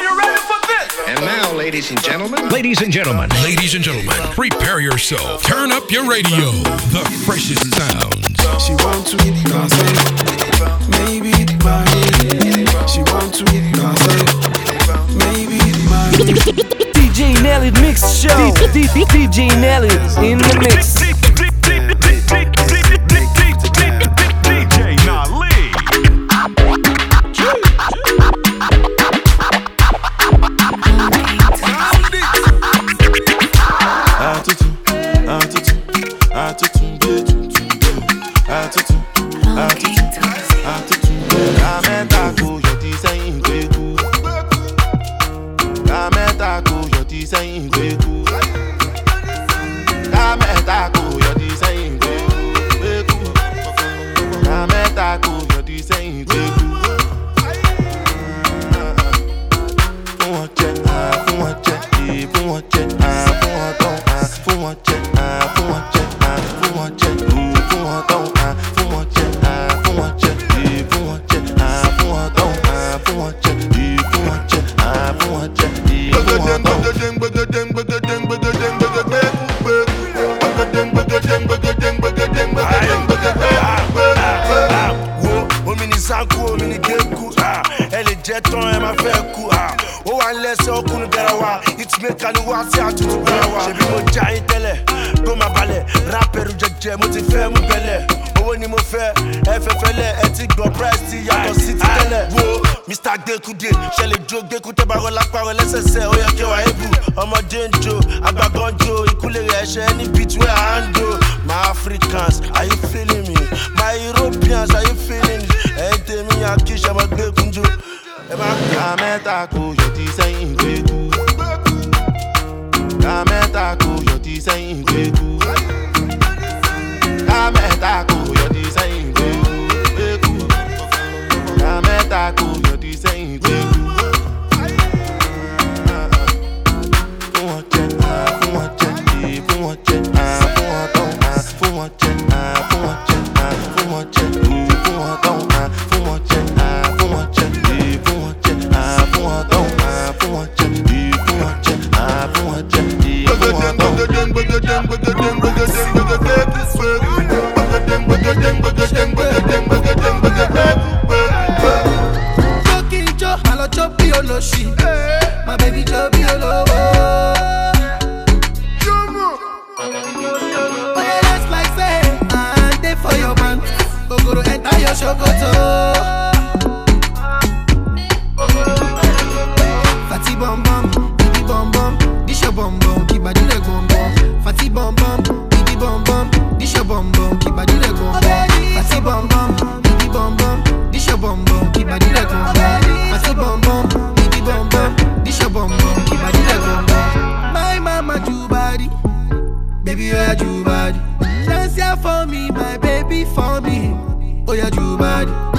And now, ladies and gentlemen, ladies and gentlemen, ladies and gentlemen, prepare yourself. Turn up your radio. The freshest sounds. She want to gossip, maybe money. She want to gossip, maybe money. DJ Nelly mix show. DJ Nelly in the mix. kanu wá sí àtúntò bẹ́ẹ̀ wá. ṣèbí mo já yín tẹ́lẹ̀ kó máa balẹ̀. Rápẹ̀rù jẹjẹ mo ti fẹ́ mú bẹ̀lẹ̀ owó ni mo fẹ́ ẹ ẹ ti gbọ́ price ti yàtọ̀ sí ti tẹ́lẹ̀. wo mr. Gbẹkúdé ṣẹlẹ̀ jó gbẹkúdé bá rọlá parọ́ lẹ́sẹsẹ? Ó yẹ kí wàá ebù ọmọdé ń jo àgbàgbọ́n jo ìkúlẹ̀ rẹ̀ ṣe ẹni Oh yeah, you bad.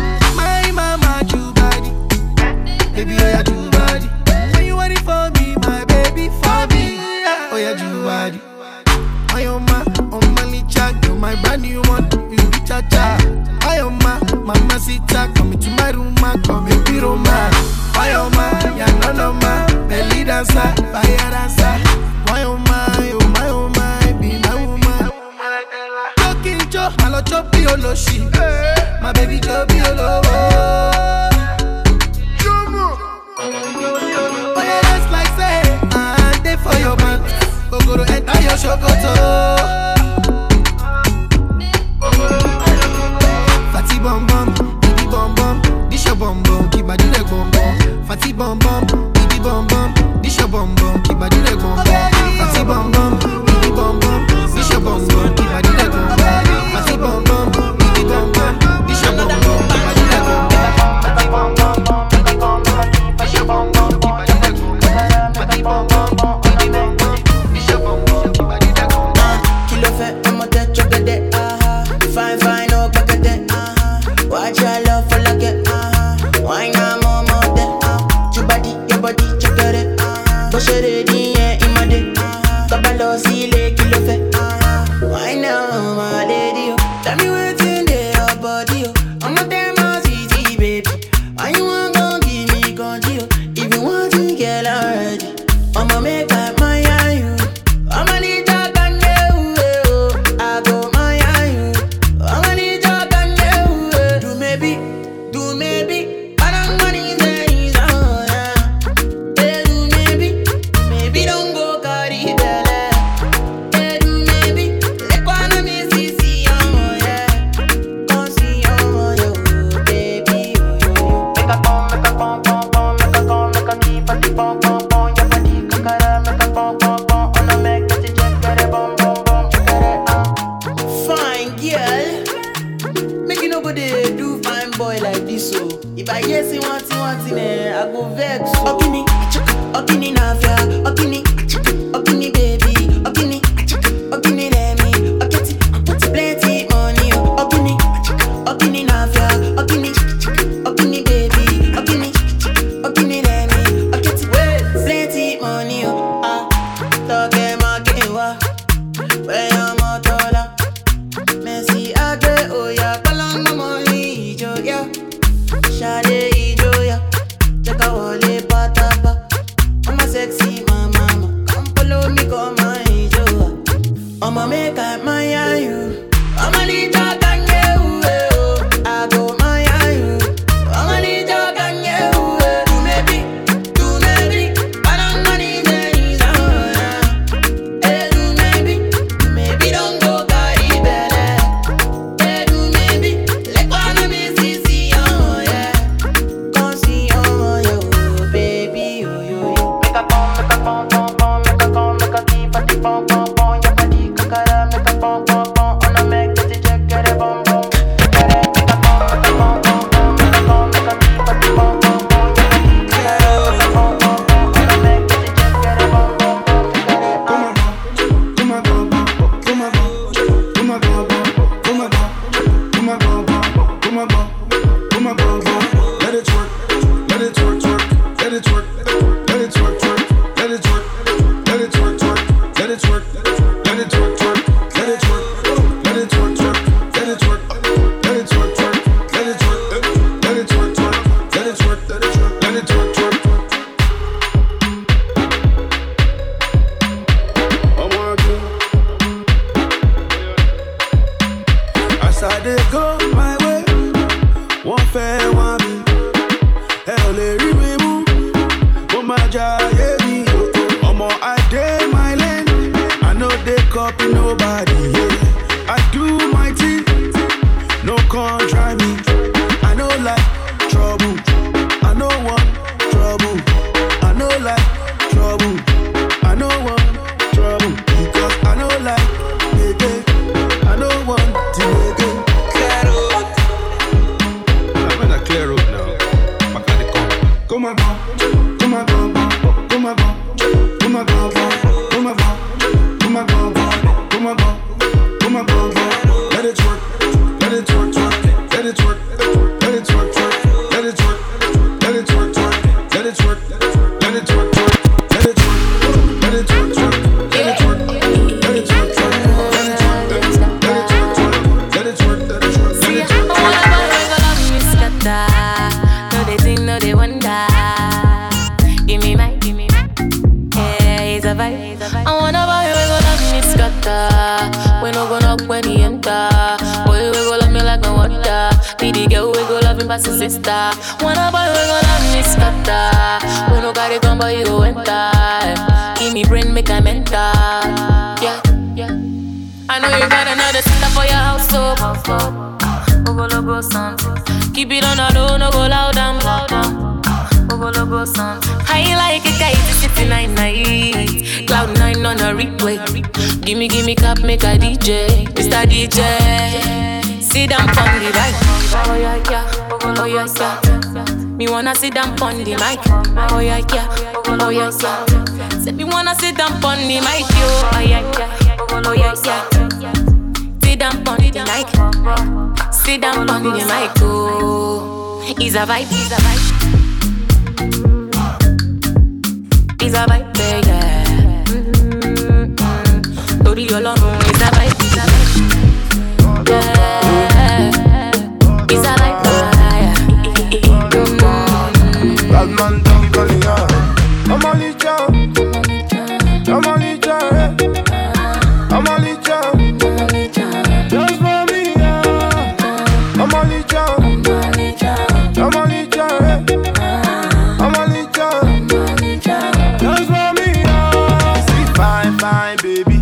my baby,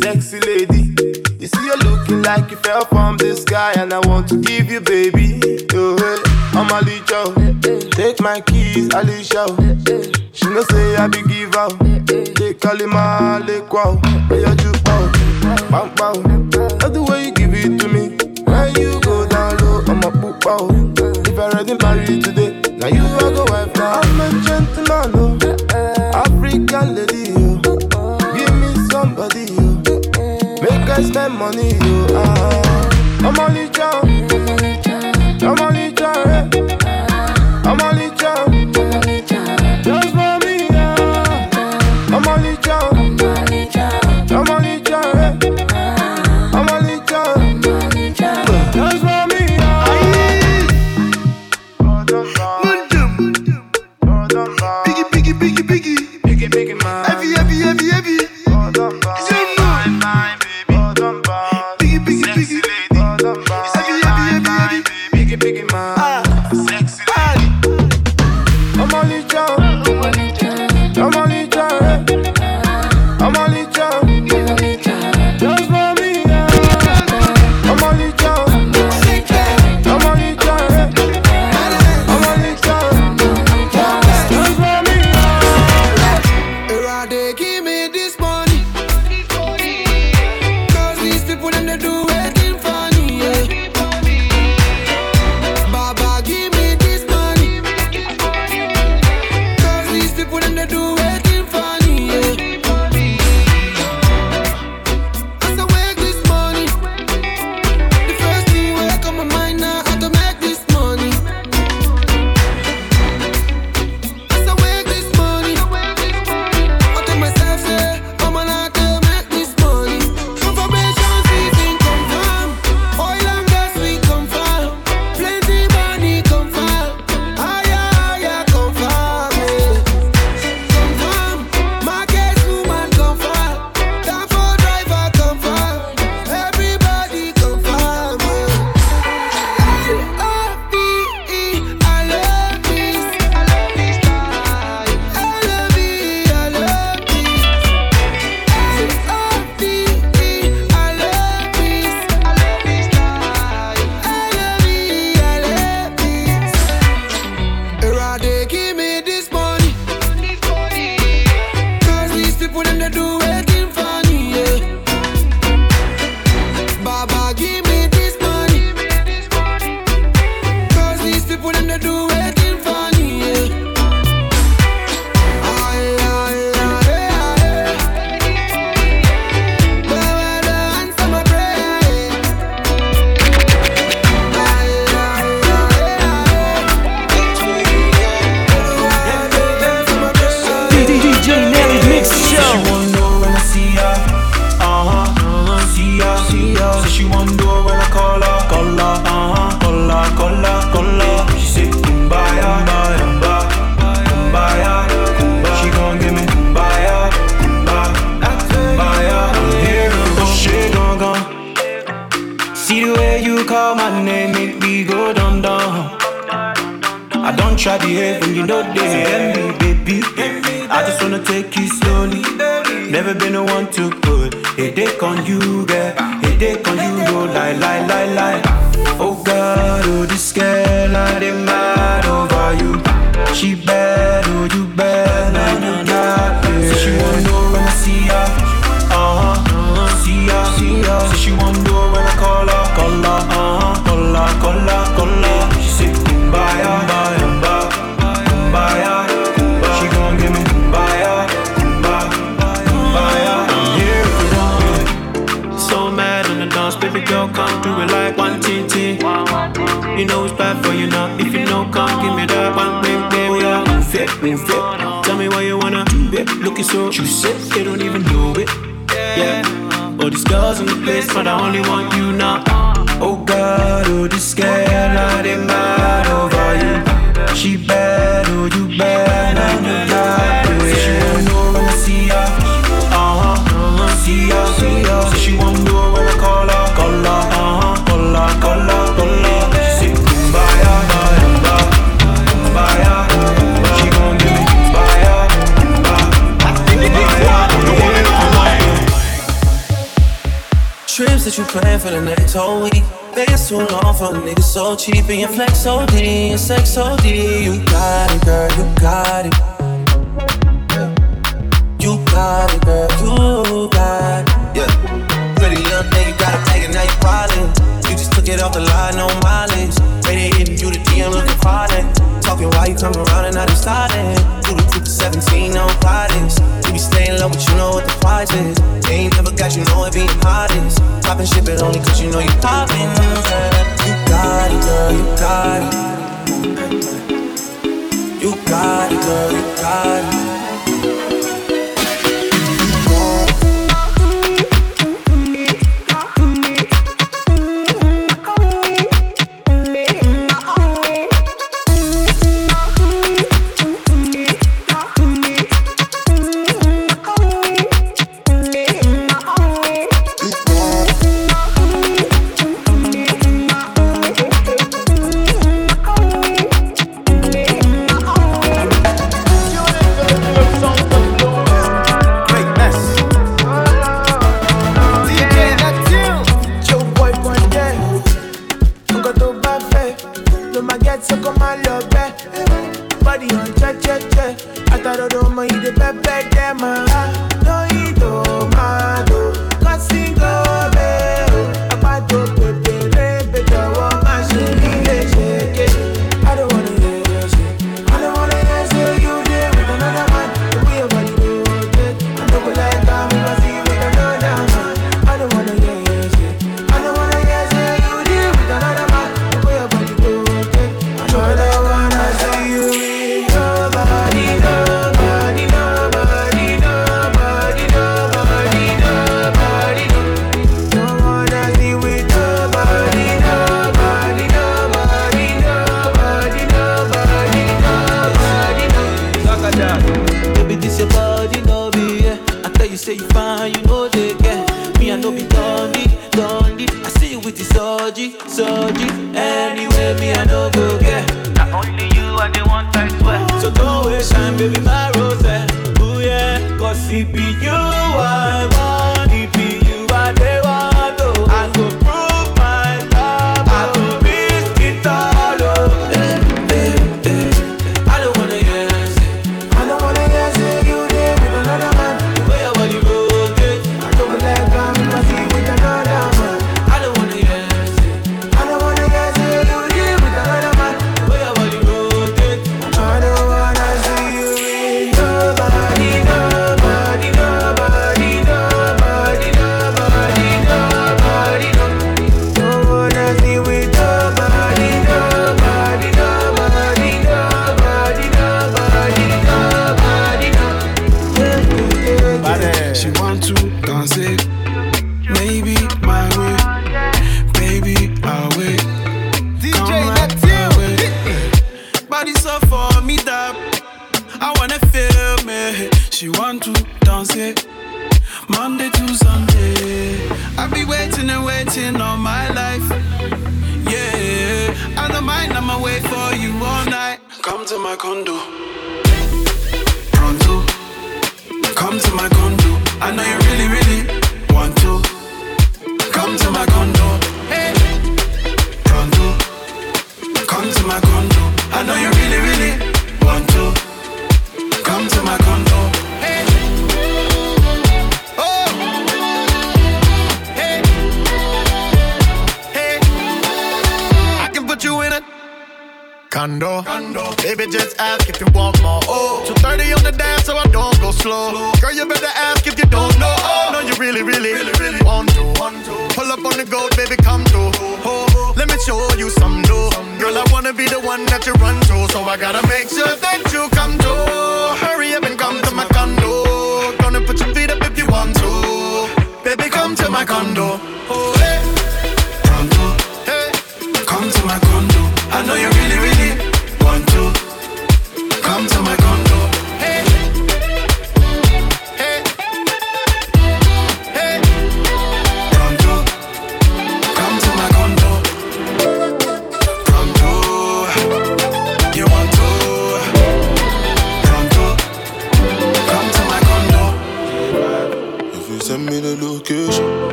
sexy lady. You see, you're looking like you fell from the sky, and I want to give you, baby. Oh, I'm Alicia. Take my keys, Alicia. She no say I be give out. They call him Alequa. Where you do out? Bang bang. That's the way you give it to me. When you go down low, I'm a poop out. If I ready married today, now you are go wife now. I'm a gentle. get spend money, you Uh. Ah. I'm only you know they me, baby. I just wanna take you slowly. Never been the one to put headache on you, girl. Headache on you, no lie, lie, lie, lie. Oh God, oh this girl, I did mad over you. She bad. looking so You said they don't even know it. Yeah. All these girls in the place But I only want you now. Oh God, oh this girl, I didn't matter. games that you plan for the next whole week. It's too long for a nigga so cheap and your flex OD your sex OD. You got it, girl, you got it. You got it, girl, you got it. Yeah. Pretty little thing, you gotta take it, now you're wildin'. You just took it off the line, no mileage. Waited hitting you the DM looking farting. Talking while you come around and now they starting. Do the 2 to 17, no guidance. We stay in love, but you know what the price is. They ain't never got you know it being hottest. Poppin' shit, but only cause you know you poppin'. You got it, girl, you got it. You got it, girl, you got it. si pillo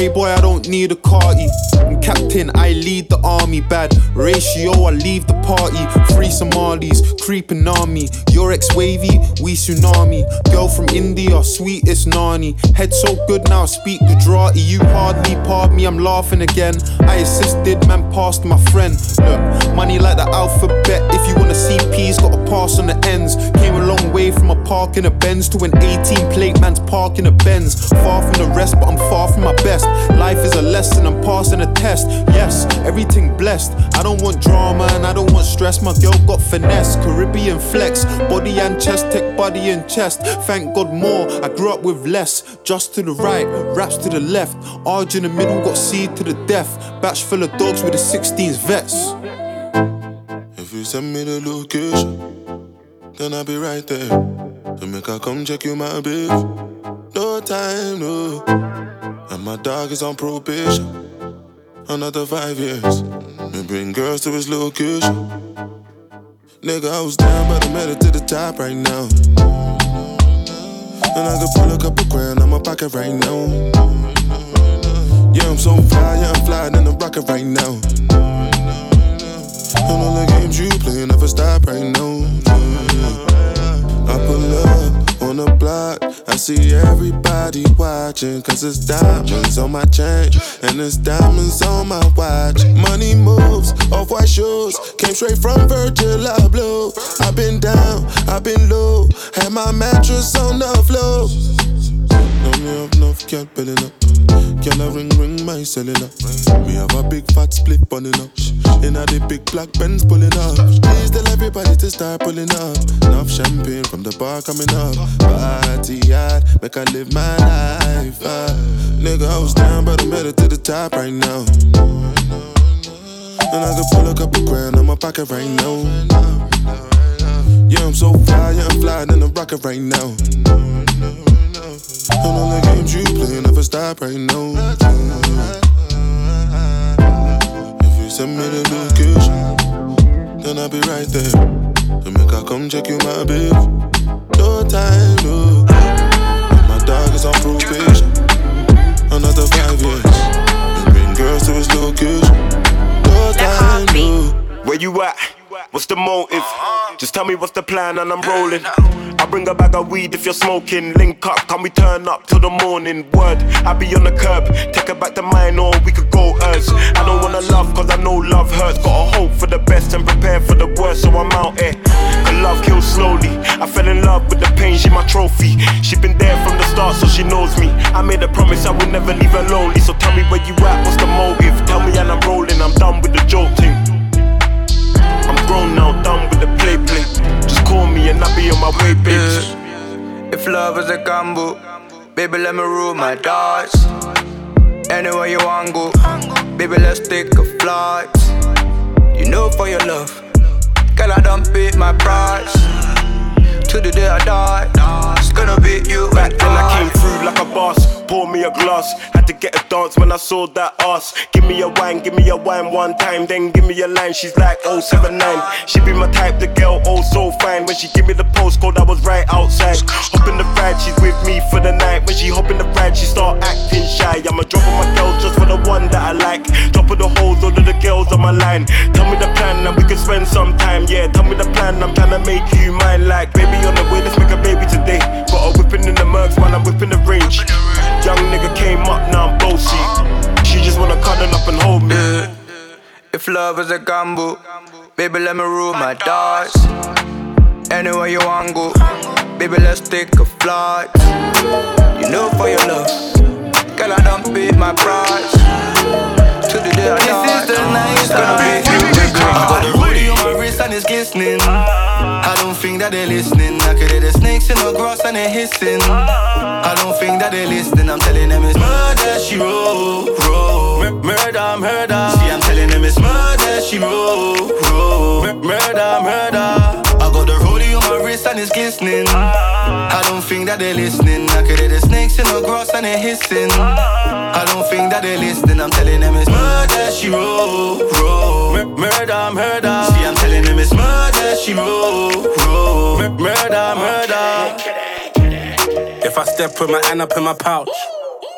Playboy, I don't need a carty. I'm captain, I lead the army. Bad ratio, I leave the party. Free Somalis, creeping me. Your ex wavy, we tsunami. Girl from India, sweetest nani. Head so good now, speak Gujarati. You hardly pardon me, I'm laughing again. I assisted, man, passed my friend. Look, money like the alphabet. If you wanna see P's, gotta pass on the ends. Came a long way from a park in a Benz to an 18 plate man's park in a Benz. Far from the rest, but I'm far from my best. Life is a lesson, I'm passing a test. Yes, everything blessed. I don't want drama and I don't want stress. My girl got finesse, Caribbean flex, body and chest, tech body and chest. Thank God more, I grew up with less. Just to the right, raps to the left. Arj in the middle, got seed to the death. Batch full of dogs with the 16s vets. If you send me the location, then I'll be right there. To make I come check you, my babe. No time, no. And my dog is on probation. Another five years. Me bring girls to his location. Nigga, I was down, but I made it to the top right now. And I could pull a couple grand on my pocket right now. Yeah, I'm so fly, yeah, I'm flying in the rocket right now. And all the games you play never stop right now. I pull up on the block, I see everybody watching. Cause it's diamonds on my chain, and it's diamonds on my watch. Money moves, off white shoes, came straight from Virgil Abloh. I've been down, I've been low, had my mattress on the floor. Me have enough cat belly up. Can I ring ring my cellular? Me have a big fat split bunning up. In a the big black Benz pulling up. Please tell everybody to start pulling up. Enough champagne from the bar coming up. Party hard, make I live my life. Uh. Nigga, I was down, but I made it to the top right now. And I could pull a couple grand on my pocket right now. Yeah, I'm so fly, yeah, I'm flying in the rocket right now. And all the games you play never stop right now. If you send me the location, then I'll be right there. To make I come check you, my babe. No time, no. My dog is on probation. Another five years. And bring girls to his location. No time, no. Where you at? What's the motive? Uh-huh. Just tell me what's the plan and I'm rolling. I bring a bag of weed if you're smoking. Link up, can we turn up till the morning? Word, I be on the curb. Take her back to mine or we could go hers. I don't wanna love cause I know love hurts. Gotta hope for the best and prepare for the worst, so I'm out here. Cause love kills slowly. I fell in love with the pain, she my trophy. She been there from the start, so she knows me. I made a promise I would never leave her lonely. So tell me where you at, what's the motive? Tell me and I'm rolling, I'm done with the. I'm grown now, done with the play play. Just call me and I'll be on my way, bitch. If love is a gamble, baby, let me rule my dice. Anywhere you want go, baby, let's take a flight. You know for your love, girl, I don't pay my price. To the day I die, it's gonna be you Back and then I came through like a boss. Pour me a glass. Had to get a dance when I saw that ass. Give me a wine, give me a wine one time. Then give me a line. She's like 079. She be my type, the girl, oh so fine. When she give me the postcode, I was right outside. Hop in the ride, she's with me for the night. When she hop in the ride, she start acting shy. I'ma drop on my girls just for the one that I like. Drop of the hoes, all of the girls on my line. Tell me the plan and we can spend some time. Yeah, tell me the plan, I'm trying to make you mine. Like, baby on the way, let's make a baby today. Got a whipping in the mercs, while I'm whipping the range. Young nigga came up, now I'm bossy. She just wanna cuddle up and hold me. If love is a gamble, baby, let me rule my dice. Anywhere you want go, baby, let's take a flight. You know for your love, girl, I don't pay my price. To the day I die, This is the night it's gonna be you, baby. I got the hoodie on my wrist and it's glistening. I don't think that they're listening. I could hear the snakes in the grass and they're hissing. I don't think that they're listening. I'm telling them it's murder, she roll, roll. Murder, murder. See, I'm telling them it's murder, she roll, roll. Murder, murder. I got the rollie on my wrist and it's glistening. I don't think that they're listening. I could hear the snakes in the grass and they're hissing. I don't think that they're listening. I'm telling them it's murder, she roll. Mur- Murder, murder. See, I'm telling them it's murder, she roll. Mur- Murder, murder. If I step with my hand up in my pouch,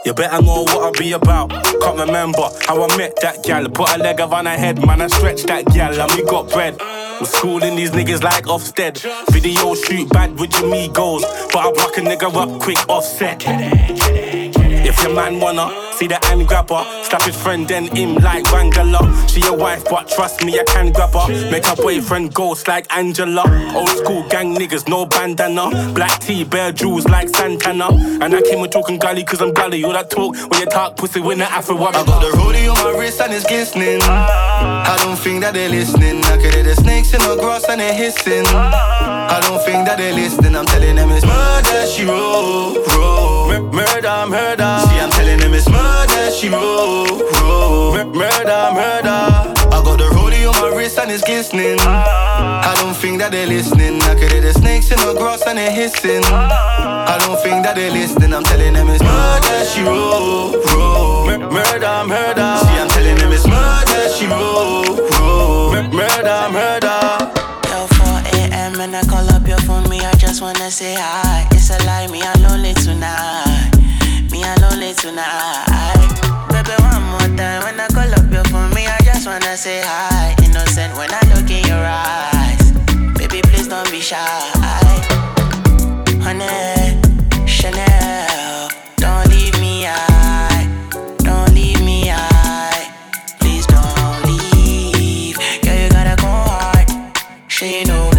you better know what I'll be about. Can't remember how I met that gal. Put a leg on her head, man, I stretched that gal, and we got bread. I'm schooling these niggas like Ofsted. Video shoot bad with your amigos, but I rock a nigga up quick offset. If your man wanna see the hand grabber, slap his friend then him like Wangala. She your wife, but trust me, I can grab her. Make her boyfriend ghost like Angela. Old school gang niggas, no bandana. Black tea, bare jewels like Santana. And I came with talking gully cause I'm gully. All that talk when you talk pussy when the Afro I got the rollie on my wrist and it's glistening. I don't think that they're listening. I could hear the snakes in the grass and they're hissing. I don't think that they're listening. I'm telling them it's murder, she roll, roll. Mur- Murder, murder. See, I'm telling them it's murder, she roll, oh. roll. Mur- Murder, murder. I got the rollie on my wrist and it's glistening. Ah. I don't think that they're listening. I could hear the snakes in the grass and they're hissing. Ah. I don't think that they're listening. I'm telling them it's murder, she roll, oh. roll. Mur- Murder, murder. See, I'm telling them it's murder, she roll, oh. roll. Mur- Murder, murder. Yo, 4 a.m. and I call up your phone, me, I just wanna say hi. It's a lie, me, I'm lonely tonight. Lonely tonight. Baby, one more time when I call up your phone, me, I just wanna say hi. Innocent when I look in your eyes. Baby, please don't be shy. Honey, Chanel, don't leave me high. Don't leave me high. Please don't leave. Girl, you gotta go hard. She know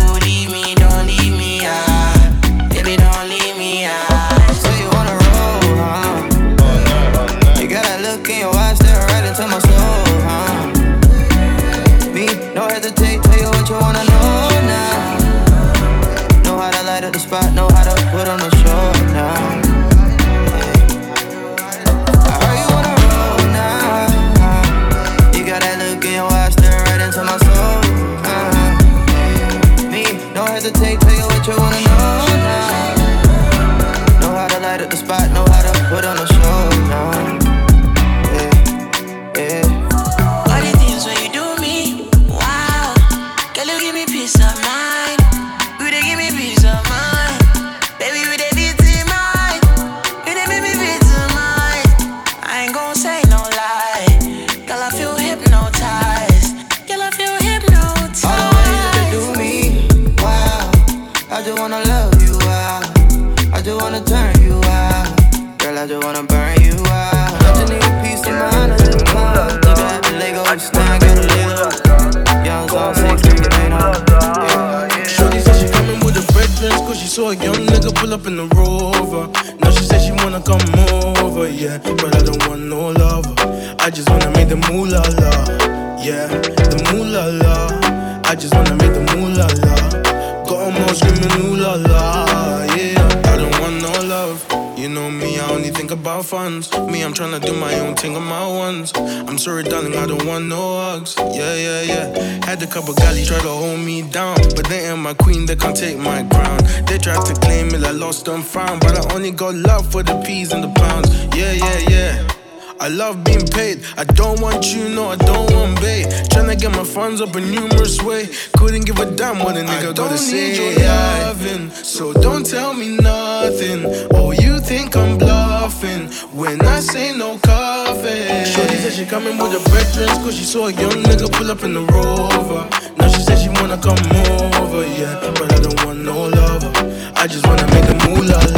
up a numerous way. Couldn't give a damn what a nigga gotta say. Need your loving, so don't tell me nothing. Oh, you think I'm bluffing when I say no coffee. Shorty said she coming with her brethren, cause she saw a young nigga pull up in the rover. Now she said she wanna come over, yeah. But I don't want no lover. I just wanna make the moolah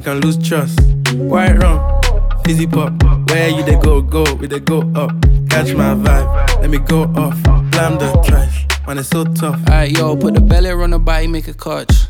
We can lose trust. White rum, fizzy pop. Where you they go, go, we they go up. Catch my vibe, let me go off. Blam the trash, man, it's so tough. Alright, yo, put the belly on the body, make a catch.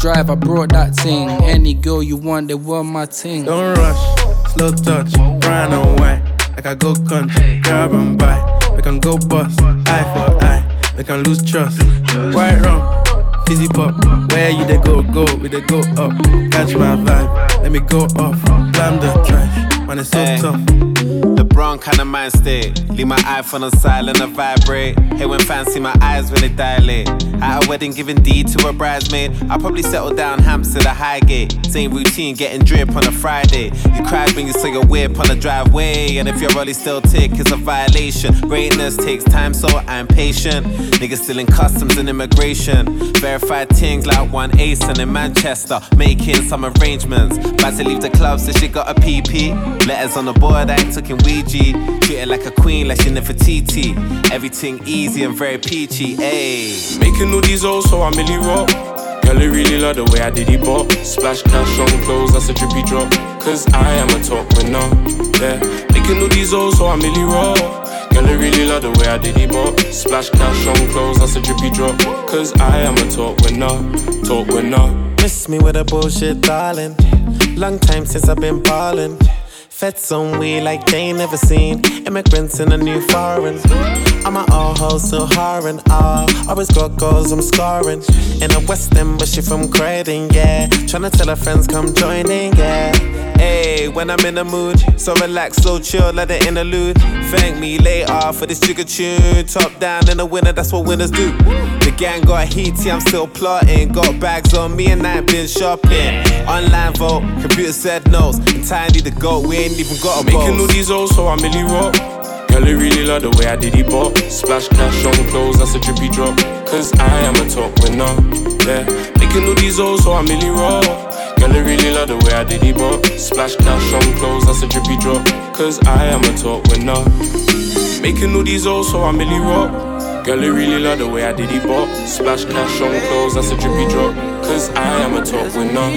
drive, I brought that thing. Any girl you want, they want my ting. Don't rush, slow touch, brown and white. Like I go country, grab and buy. We can go bust, eye for eye. We can lose trust. White rum, fizzy pop. Where you they go, go, we they go up. Catch my vibe, let me go off. Blam the trash, man, it's so Hey. tough. The kind of mind state. Leave my iPhone on silent and vibrate. Hey, when fans see my eyes when they dilate. At a wedding, giving D to a bridesmaid. I probably settle down Hampstead or Highgate. Same routine, getting drip on a Friday. You cried when you saw your whip on the driveway. And if your rollie still tick, it's a violation. Greatness takes time, so I'm patient. Niggas still in customs and immigration. Verified things like one ace and in Manchester. Making some arrangements. About to leave the club, so she got a PP. Letters on the board, I took in Ouija. Treat her like a queen, like she never TT. Everything easy and very peachy, ayy. Making all these O's, so I'm really rock. Girl, I really love the way I did it bop. Splash cash on clothes, that's a drippy drop. Cause I am a top winner, yeah. Making all these O's, so I'm really rock. Girl, I really love the way I did it bop. Splash cash on clothes, that's a drippy drop. Cause I am a top winner, top winner. Miss me with a bullshit, darling. Long time since I've been ballin'. Feds on we like they never seen. Immigrants in a new foreign. I'm an all hoes still harring. Ah, always got goals, I'm scoring. In a West End, but she from Croydon, yeah. Tryna tell her friends come join in, yeah. Hey, when I'm in the mood, so relax, so chill, let the interlude. Thank me later for this jigger tune. Top down in the winter, that's what winners do. The gang got heaty, I'm still plotting. Got bags on me and I been shopping. Online vote, computer said no's. And Tiny the goat, we ain't even got a Making all these O's, so I Millie rock. Girl, I really love the way I did it bop. Splash cash on clothes, that's a drippy drop. Cause I am a top winner, yeah. Making all these O's, so I Millie rock. Girl, I really love the way I did it bop. Splash cash on clothes, that's a drippy drop. Cause I am a top winner. Making all these O's, so I Millie rock. Girl, I really love the way I did it bop. Splash cash on clothes, that's a drippy drop. Cause I am a top winner,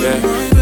yeah.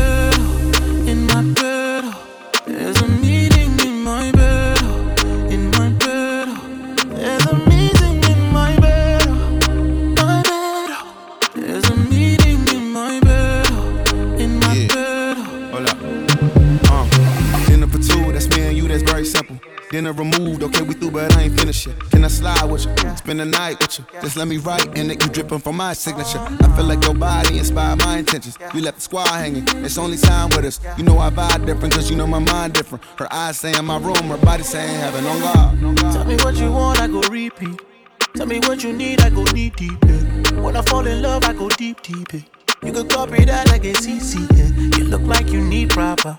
Dinner removed, okay, we through, but I ain't finished yet. Can I slide with you? Spend the night with you. Just let me write, and it you dripping from my signature. I feel like your body inspired my intentions. You left the squad hanging, it's only time with us. You know I vibe different, cause you know my mind different. Her eyes saying my room, her body saying heaven on God. Tell me what you want, I go repeat. Tell me what you need, I go deep, deep. Yeah. When I fall in love, I go deep, deep. Yeah. You could copy that like a CC. Yeah. You look like you need proper.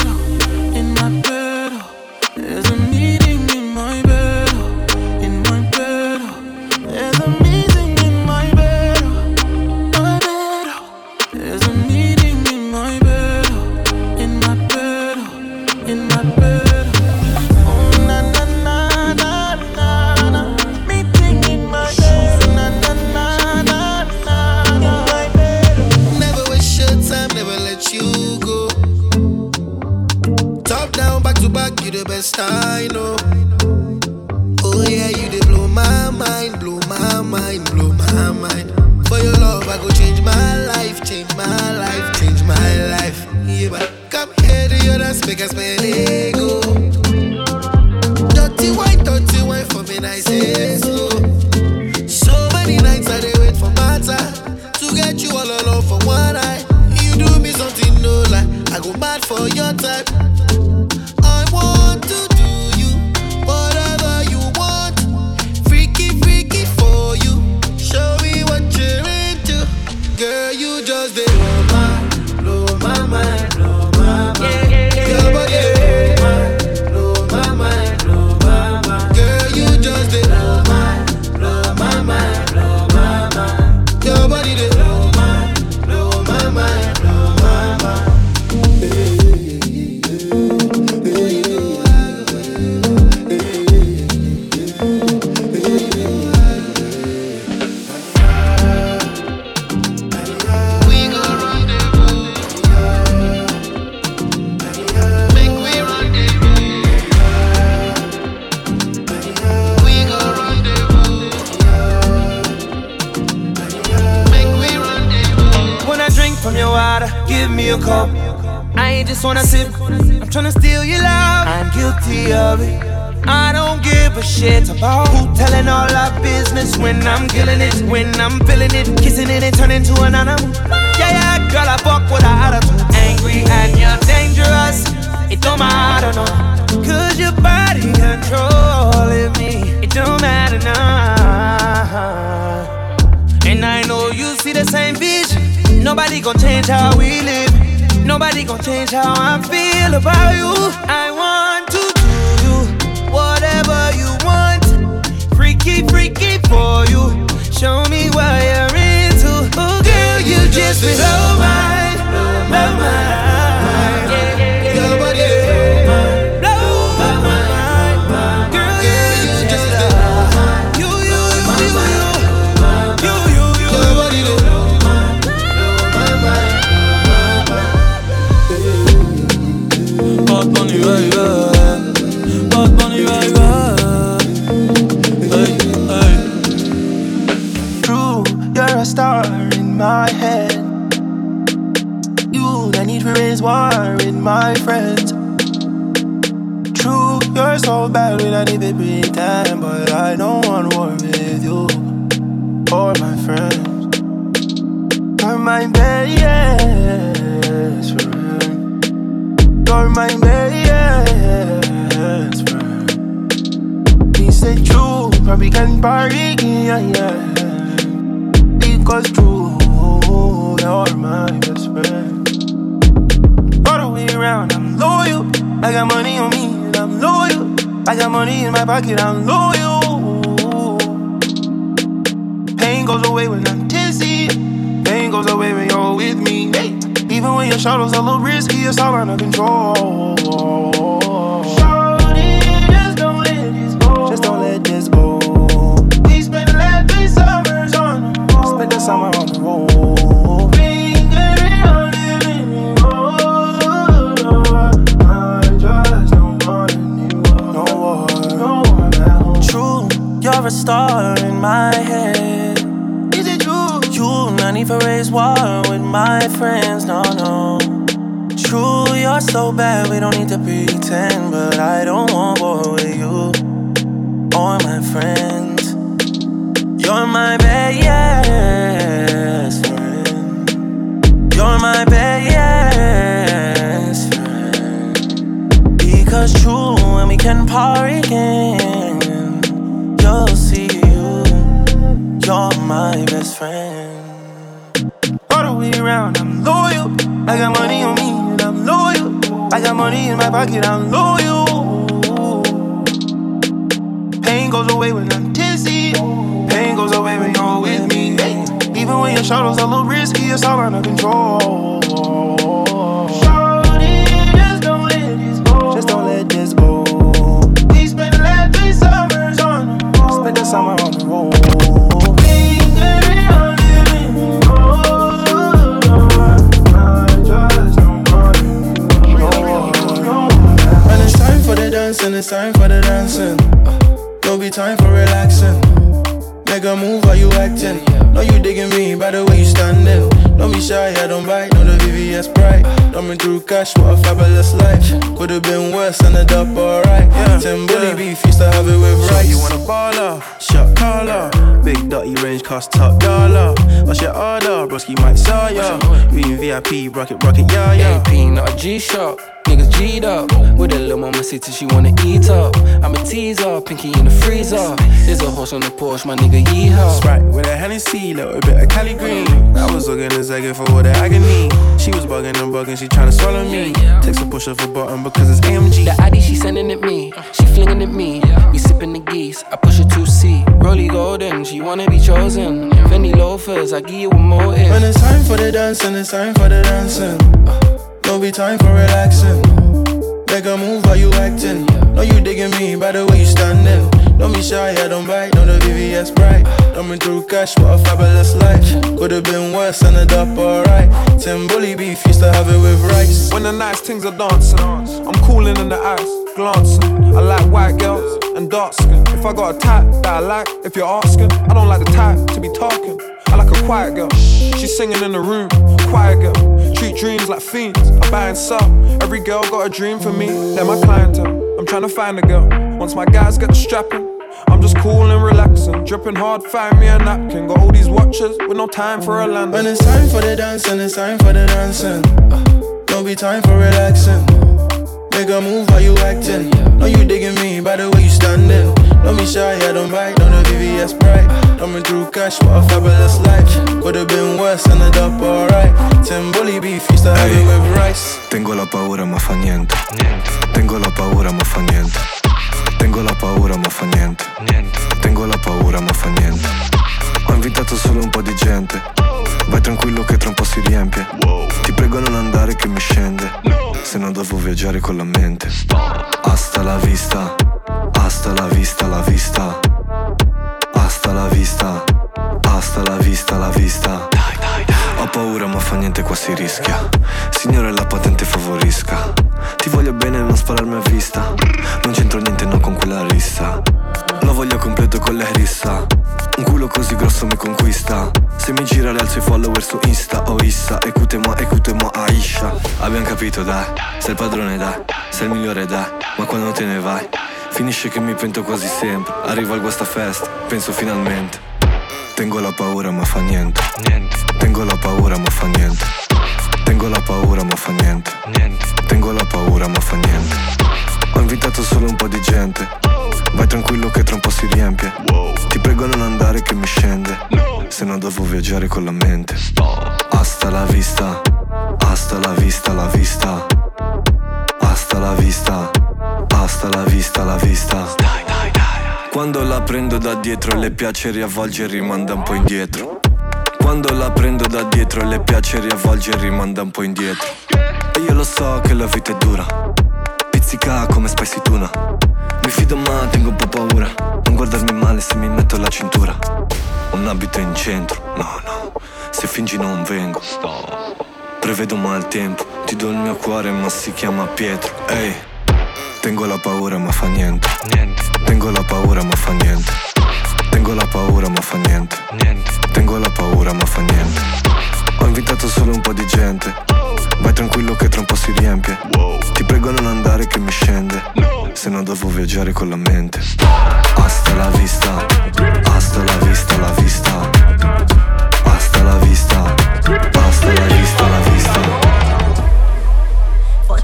the best I know. Oh. oh yeah, you they blow my mind, blow my mind, blow my mind. For your love, I go change my life, change my life, change my life. Yeah, but come here to your dance, make us spend ego. Goes away when I'm tipsy. Pain goes away when you're with me. Hey. Even when your shadow's a little risky, it's all under control. Shorty, just don't let this go. Just don't let this go. We spent the last three summers on the road. Spent the summer on the road. Fingering on living I just don't want. No one. No at home. True, you're a star in my head. Need for raise war with my friends, no, no. True, you're so bad, we don't need to pretend. But I don't want war with you or my friends. You're my best friend. You're my best friend. Because true, when we can party again, you'll see you. You're my best friend. I got money on me, and I'm loyal. I got money in my pocket, I'm loyal. Pain goes away when I'm tipsy. Pain goes away when you're with me. Hey. Even when your shadow's a little risky, it's all under control. Shorty, just don't let this go. Just don't let this go. We spent the last three summers on the road. Spent the summer on the road. It's time for the dancing. Uh, no be time for relaxing. Make a move, are you acting? No, you digging me by the way you standing. Don't be shy, I don't bite, no the VVS bright. Coming through cash, what a fabulous life. Could've been worse, ended up alright. Uh, yeah, Tim Bully beef, used to have it with rice. You wanna baller, shot caller. Big dirty range cost top dollar. What's your order? Broski might saw ya. We in VIP, rocket, rocket, yeah, yeah. AP, not a G shop. Niggas G'd up. With a little mama city, she wanna eat up. I'm a teaser, pinky in the freezer. There's a horse on the porch, my nigga yeehaw. Sprite with a Hennessy, little bit of Cali Green. I was looking a second for all the agony. She was bugging and bugging, she tryna swallow me. Takes a push off a button because it's AMG. The ID she sending at me, she flinging at me. We sipping the geese, I push her to C. Rolly golden, she wanna be chosen. Fendi loafers, I give you a motive. When it's time for the dancing, it's time for the dancing. Uh, No be time for relaxing. Make a move, how you acting? No, you digging me by the way you standing. Don't be shy, I don't bite, no the VVS bright. Coming through cash, what a fabulous life. Could've been worse, ended up alright. Tim Bully beef, used to have it with rice. When the nice things are dancing, I'm cooling in the eyes, glancing. I like white girls and dark skin. If I got a type that I like, if you're asking, I don't like the type to be talking. I like a quiet girl. She's singing in the room, quiet girl. Dreams like fiends. I buy and sell. Every girl got a dream for me. They're my clientele. I'm trying to find a girl. Once my guys get strapping, I'm just cool and relaxing. Dripping hard, find me a napkin. Got all these watches with no time for a land. When it's time for the dancing, it's time for the dancing. Don't be time for relaxing. Make a move how you acting. Know you digging me by the way you standing. Don't be shy, I don't bite, don't know VVS bright. Coming through cash, what a fabulous life. Could've been worse, ended up alright. Tim bully beef, used to have it with rice. Tengo la paura ma fa niente. Tengo la paura ma fa niente. Tengo la paura ma fa niente. Tengo la paura ma fa niente. Ho invitato solo un po' di gente. Vai tranquillo che tra un po' si riempie. Ti prego non andare che mi scende. Se no devo viaggiare con la mente. Hasta la vista. Hasta la vista, la vista. Hasta la vista. Hasta la vista, la vista. Ho paura ma fa niente qua si rischia. Signore la patente favorisca. Ti voglio bene non spararmi a vista. Non c'entro niente no con quella rissa. Lo voglio completo con la rissa. Un culo così grosso mi conquista. Se mi gira le alzo i follower su Insta o Issa. Ecutemo, ecutemo Aisha. Abbiamo capito dai. Sei il padrone dai. Sei il migliore dai. Ma quando te ne vai? Finisce che mi pento quasi sempre. Arrivo al guasta fest. Penso finalmente. Tengo la paura ma fa niente. Tengo la paura ma fa niente. Tengo la paura ma fa niente. Tengo la paura ma fa niente. Ho invitato solo un po' di gente. Vai tranquillo che tra un po' si riempie. Ti prego non andare che mi scende. Se no devo viaggiare con la mente. Hasta la vista. Hasta la vista, la vista. Hasta la vista. Hasta la vista, la vista. Quando la prendo da dietro le piace riavvolgere e rimanda un po' indietro. Quando la prendo da dietro le piace riavvolgere e rimanda un po' indietro. E io lo so che la vita è dura. Pizzica come spicy tuna. Mi fido ma tengo un po' paura. Non guardarmi male se mi metto la cintura. Un abito in centro, no no. Se fingi non vengo. Prevedo maltempo. Ti do il mio cuore ma si chiama Pietro. Ehi. Tengo la paura ma fa niente. Tengo la paura ma fa niente. Tengo la paura ma fa niente. Tengo la paura ma fa niente. Ho invitato solo un po' di gente. Vai tranquillo che tra un po' si riempie. Ti prego non andare che mi scende. Se no devo viaggiare con la mente. Hasta la vista. Hasta la vista, la vista. Hasta la vista. Hasta la vista, la vista.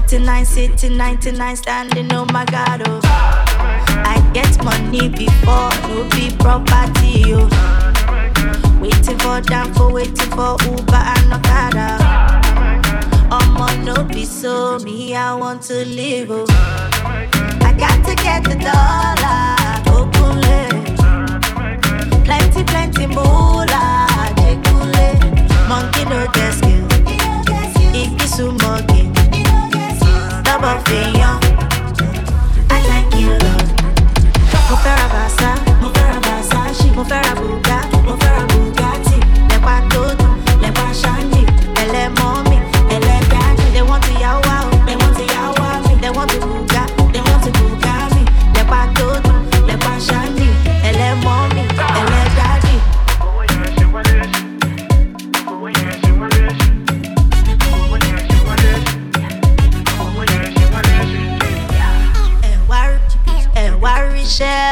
49 sitting, 99 standing, oh my god, oh. I get money before, no be property, oh. Waiting for damn for waiting for Uber and Okada. I'ma no be so me, I want to live, oh. I got to get the dollar, open Plenty, plenty moolah, jekule. Monkey no get skill, ikisu monkey double fèèyàn. I like you love. Mo fẹ́ ra share.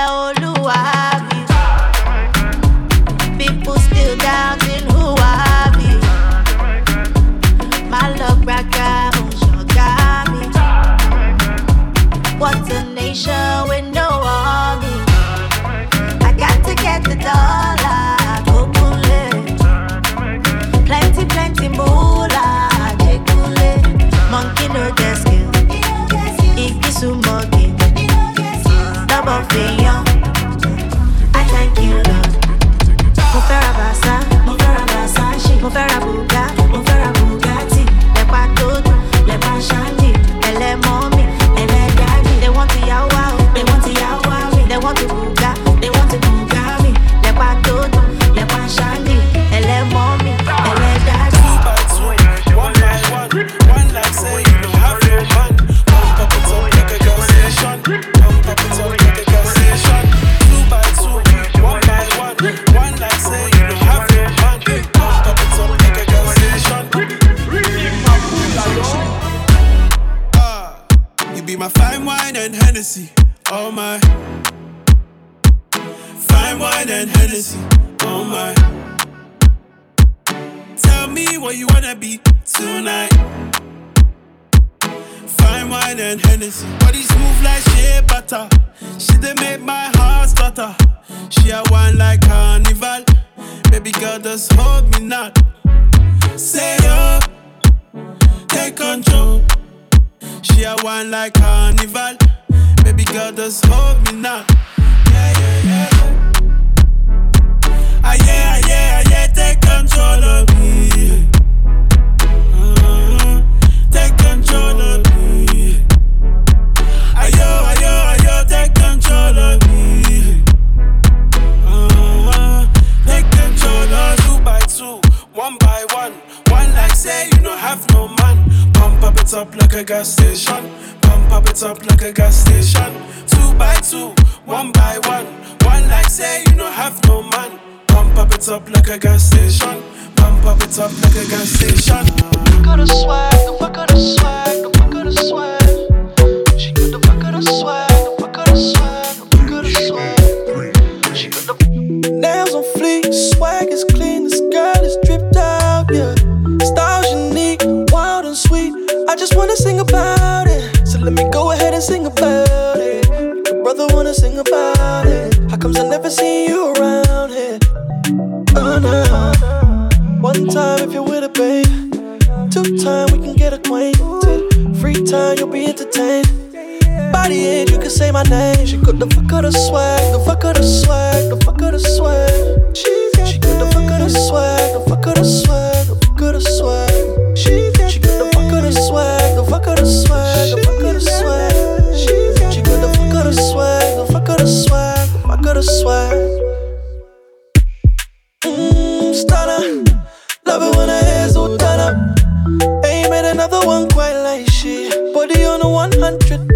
On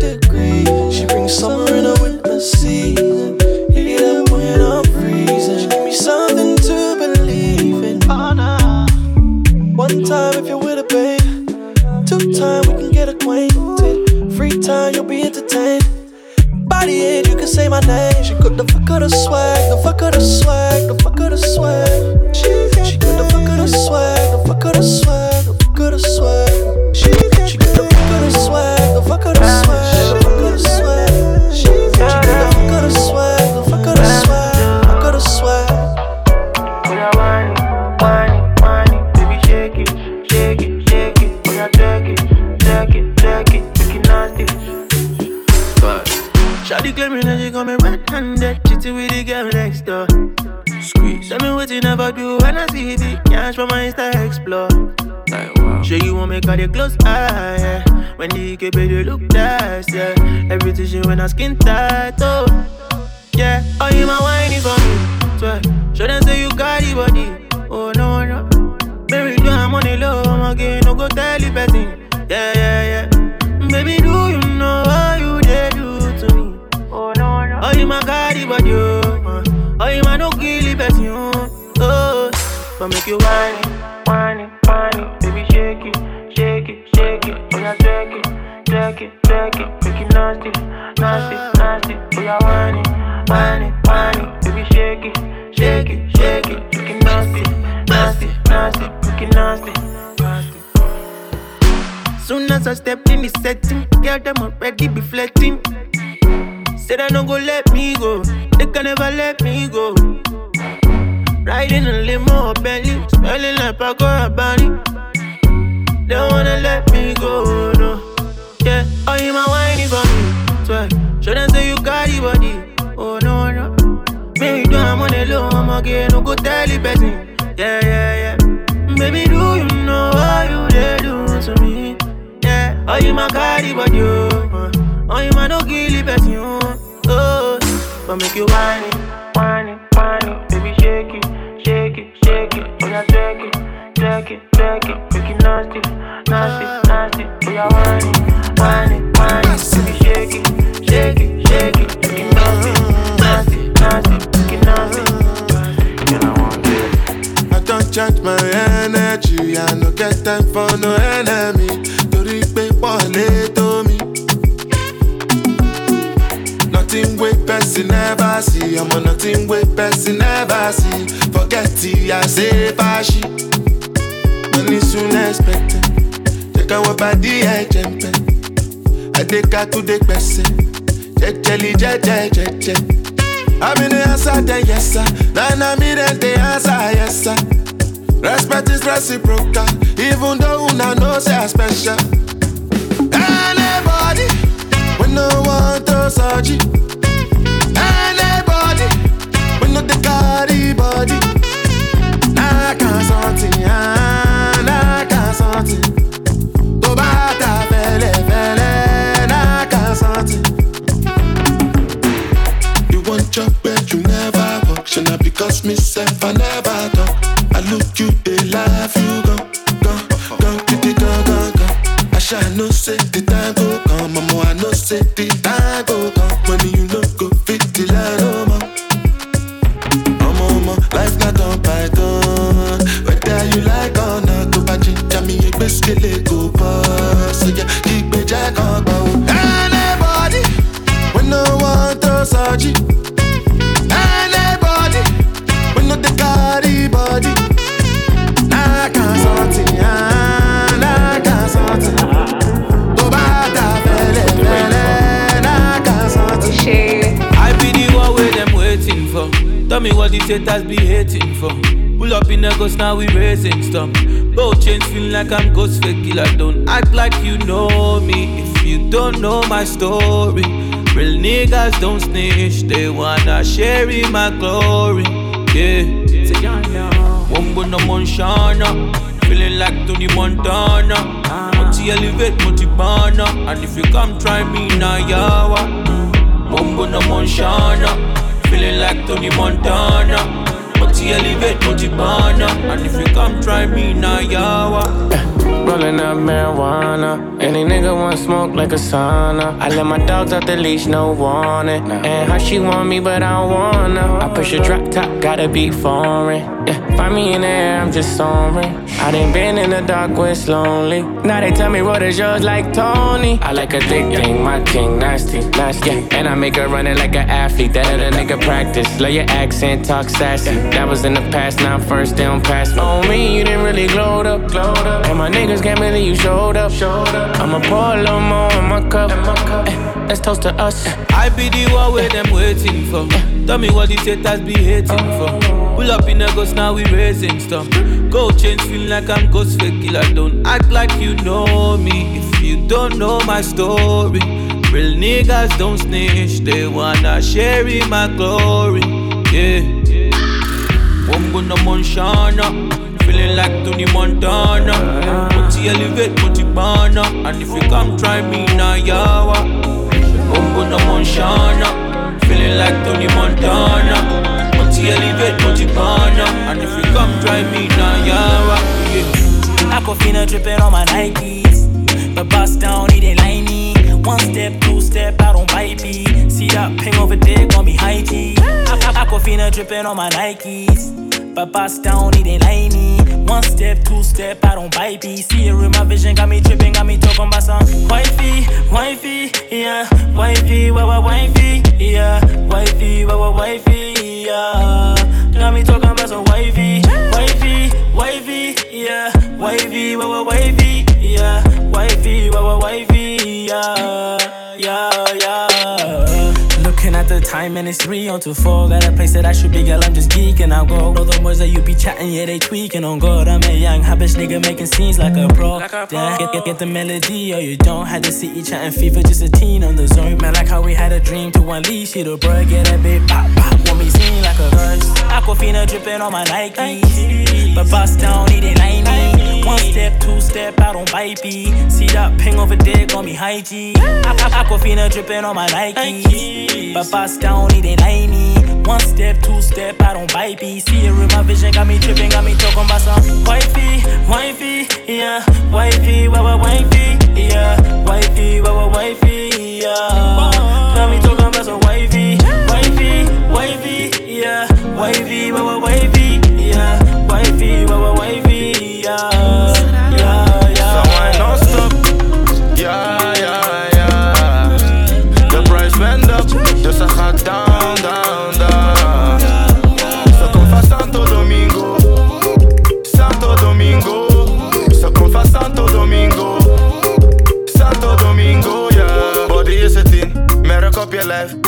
I mama haters be hating for. Pull up in the ghost, now we raising stuff. Both chains feel like I'm ghost fake killer. Don't act like you know me if you don't know my story. Real niggas don't snitch, they wanna share in my glory. Yeah. Wombo no Monshana, feeling like Tony Montana. Multi elevate, multi banner, and if you come try me now, yawa. Wombo no Monshana, feeling like Tony Montana. Multi elevate, multi banner, and if you come try me now, yawa. Eh, rolling up marijuana. Any nigga want smoke like a sauna. I let my dogs out the leash, no warning. And how she want me, but I don't wanna. I push a drop top, gotta be foreign. Yeah, find me in the air, I'm just soaring. I done been in the dark where it's lonely. Now they tell me what is yours like Tony. I like a thick thing, my king, nasty, nasty. Yeah, and I make her run it like an athlete. That other nigga practice. Lay your accent, talk sassy. That was in the past, now first, they don't pass. On me, you didn't really glowed up, glowed up. And my niggas can't believe you showed up, showed up. I'ma pour a little more in my cup. Eh, let's toast to us. I be the one where them waiting for. Tell me what the haters be hating for. Pull up in the ghost, now we raising stuff. Gold chains feel like I'm ghost fake killer. Don't act like you know me if you don't know my story. Real niggas don't snitch, they wanna share in my glory. Yeah. Wombo no Monshana, feeling like Tony Montana. Multi elevate, multi banner, and if you come try me now, yawa. Wombo no Monshana, feeling like Tony Montana. Multi elevate, multi banner, and if you come try me now, yawa. Yeah. Aquafina dripping on my Nikes. But bust down, he didn't like me. One step, two step, I don't bite me. See that ping over there, gon' be high G. Aquafina dripping on my Nikes. But bust down, he didn't like me. One step, two step, I don't bite me. See it in my vision, got me tripping, got me talking about some wifey, wifey, yeah, wifey, wah wifey, yeah, wifey, wah wifey, yeah. Got me talking about some wifey, wifey, wifey, yeah, wifey, wah wah wifey, yeah, wifey, wah wah wifey, yeah, yeah, yeah. Looking at the time and it's three on to four. Got a place that I should be, girl. I'm just geeking. I'll go. Know the words that you be chatting, yeah, they tweaking on God. I'm a young habit nigga making scenes like a pro. Damn, get, get, get the melody, or you don't. Had the city chatting FIFA, just a teen on the zone. Man, like how we had a dream to unleash it, or bro, get a bit pop, pop. Me sing like a verse. Aquafina dripping on my Nikes. But bust down, like me. One step, two step, I don't bite me. See that ping over there, got me high G. Aquafina dripping on my Nikes. But bust down, like me. One step, two step, I don't bite me. See it in my vision, got me tripping, got me talking about some wifey, wifey, yeah, wifey, wah wifey, yeah, wifey, wifey, yeah. Got me yeah, wifey,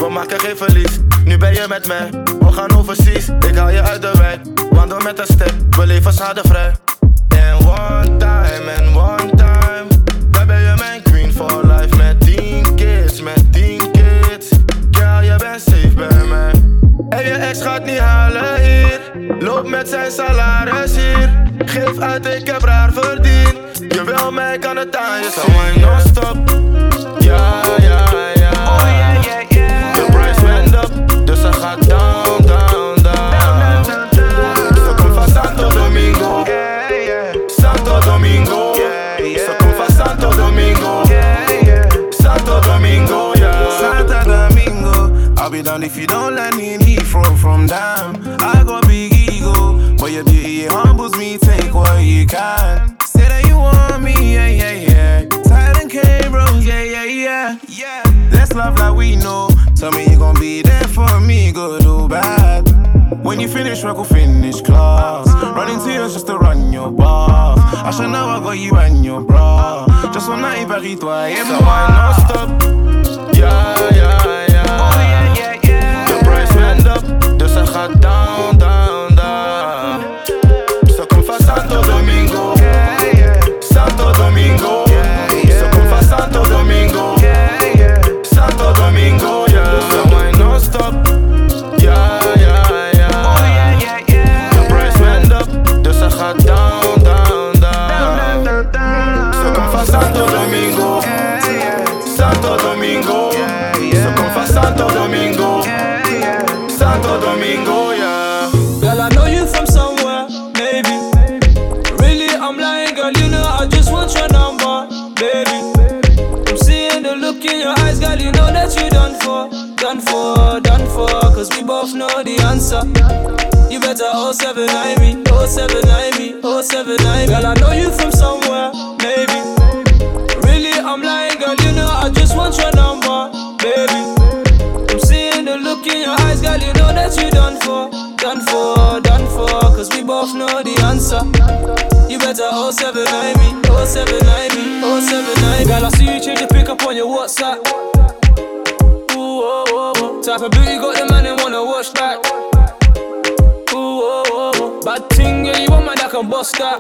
we maken geen verlies. Nu ben je met mij, we gaan overseas. Ik haal je uit de wijk, wandel met een step, we leven schadevrij. En one time, en one time. Dan ben je mijn queen for life. Met 10 kids, met 10 kids. Girl, je bent safe bij mij. En je ex gaat niet halen hier. Loop met zijn salaris hier. Geef uit, ik heb raar verdiend. Je wil mij, kan het aan je. Zo non-stop. Ja, ja, ja. Love like we know. Tell me you gon' be there for me, good or bad. When you finish work, we'll finish class. Running tears just to run your bar. I should know I got you and your bra. Just one night, Paris, toi et So moi. why not stop? Ja, ja, ja. De price went up, dus ze gaat down, down, down. You better 079 me, 079 me, 079 Girl, I know you from somewhere, maybe. Really, I'm lying, girl. You know I just want your number, baby. I'm seeing the look in your eyes, girl. You know that you done for, done for, done for. Cause we both know the answer. You better 079 me, 079 me, 079 Girl, I see you change your pick up on your WhatsApp. Can bust that.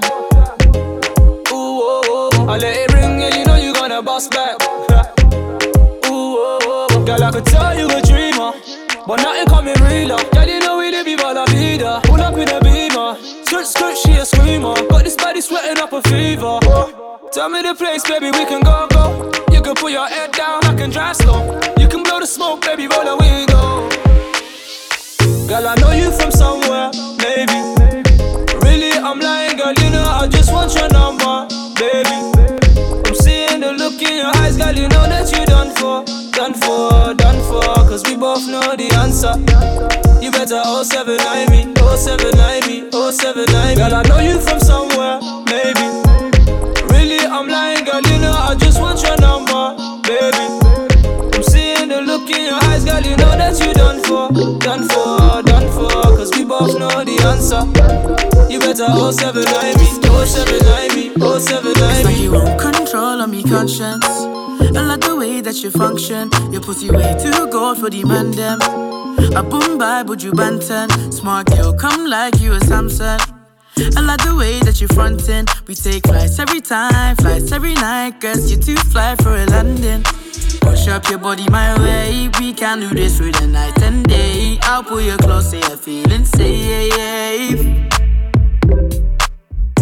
Ooh, oh, oh. I let it ring, yeah, you know you gonna bust back. Ooh, oh, oh. Girl, I could tell you a dreamer. But nothing coming realer. Girl, you know we live by la vida. Pull up in a beamer. Skirt, skirt, she a screamer. Got this body sweating up a fever. Tell me the place, baby, we can go, go. You can put your head down, I can drive slow. You can blow the smoke, baby, roll the window. Girl, I know you from somewhere, maybe. I'm lying, girl, you know I just want your number, baby. I'm seeing the look in your eyes, girl, you know that you done for, done for, done for. Cause we both know the answer. You better 079 me, 079 me, 079 Girl, I know you from somewhere, maybe. Really, I'm lying, girl, you know I just want your number, baby. I'm seeing the look in your eyes, girl, you know that you done for, done for. Answer. You better 079 me, 079 me, 079 It's like me. you won't control on me conscience. I like the way that you function. Your pussy way too gold for the man them. A boom bye, would you banten? Smart girl, come like you a Samson. I like the way that you frontin'. We take flights every time, flights every night. Guess you too fly for a landing. Push up your body my way. We can do this through the night and day. I'll pull you close, say you're feeling safe.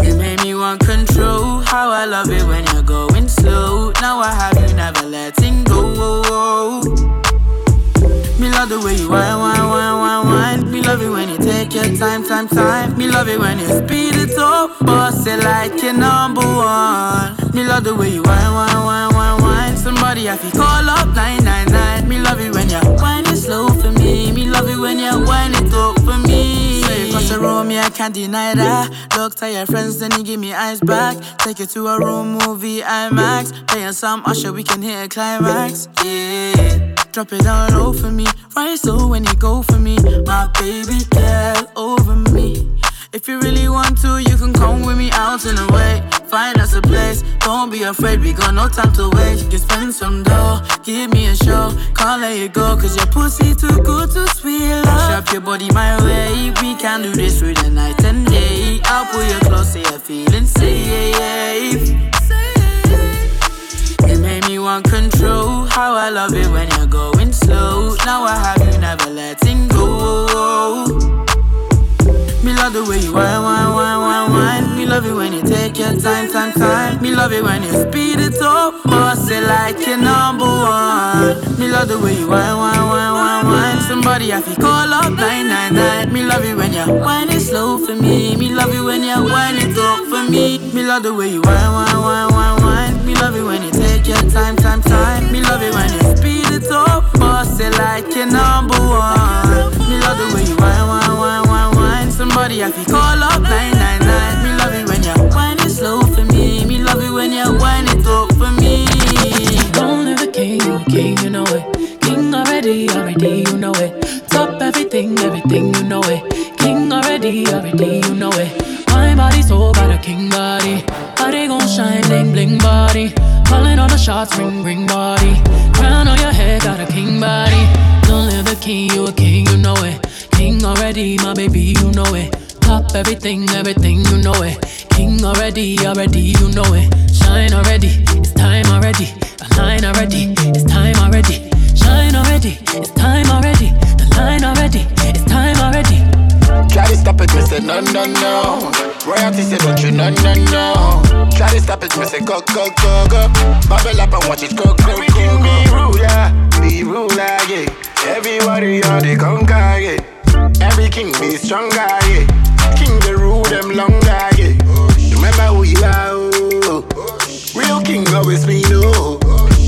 You made me want control. How I love it when you're going slow. Now I have you never letting go. Me love the way you whine, whine, whine, whine, whine. Me love it when you take your time, time, time. Me love it when you speed it up, boss it like you're number one. Me love the way you whine, whine, whine, whine, whine. Somebody have to call up 999. Me love it when you whine it slow for me. Me love it when you whine it up for me. Across the room, yeah, I can't deny that. Look to your friends, then you give me eyes back. Take you to a room, movie, IMAX. Playing some Usher, we can hit a climax. Yeah. Drop it down low for me. Right so when you go for me, my baby girl over me. If you really want to, you can come with me out in and away. find us a place. Don't be afraid, we got no time to waste. Just spend some dough, give me a show. Can't let you go, cause your pussy too good to sweet love. Your body my way, we can do this through the night and day. I'll pull you close so you're feeling safe. It me want control. How I love it when you're going slow. Now I have you never letting go. Love the way you whine, whine, whine, whine, whine. Me love it when you take your time, time, time. Me love it when you speed it up, boss it like you're number one. Me love the way you whine, whine, whine, whine, whine. Somebody I feel call up 999. Me love it when you whine it slow for me. Me love it when you whine it up for me. Me love the way you whine, whine, whine, whine, whine. Me love it when you take your time, time, time. Me love it when you speed it up, boss it like you're number one. Somebody I call up 999. Me love it when you whine it slow for me. Me love it when you whine it up for me. King, you a king, king, you know it. King already, already, you know it. Top everything, everything, you know it. King already, already, you know it. My body so got a king body. Body gon' shine, bling, bling body. Calling all the shots, ring, ring body. Crown on your head, got a king body. Don't live a king, you a king, you know it. King already, my baby, you know it. Top everything, everything, you know it. King already, already, you know it. Shine already, it's time already. The line already, it's time already. Shine already, it's time already. The line already, it's time already. Try to stop it, me say no, no, no. Royalty say don't you, no, no, no. Try to stop it, me say go, go, go, go. Bubble up and watch it go, go, go, go. Be ruler, be ruler, yeah. Everybody on the conquer, yeah. Every king be stronger, yeah. King the rule them longer, yeah. Remember who you are, oh. Real king always be no.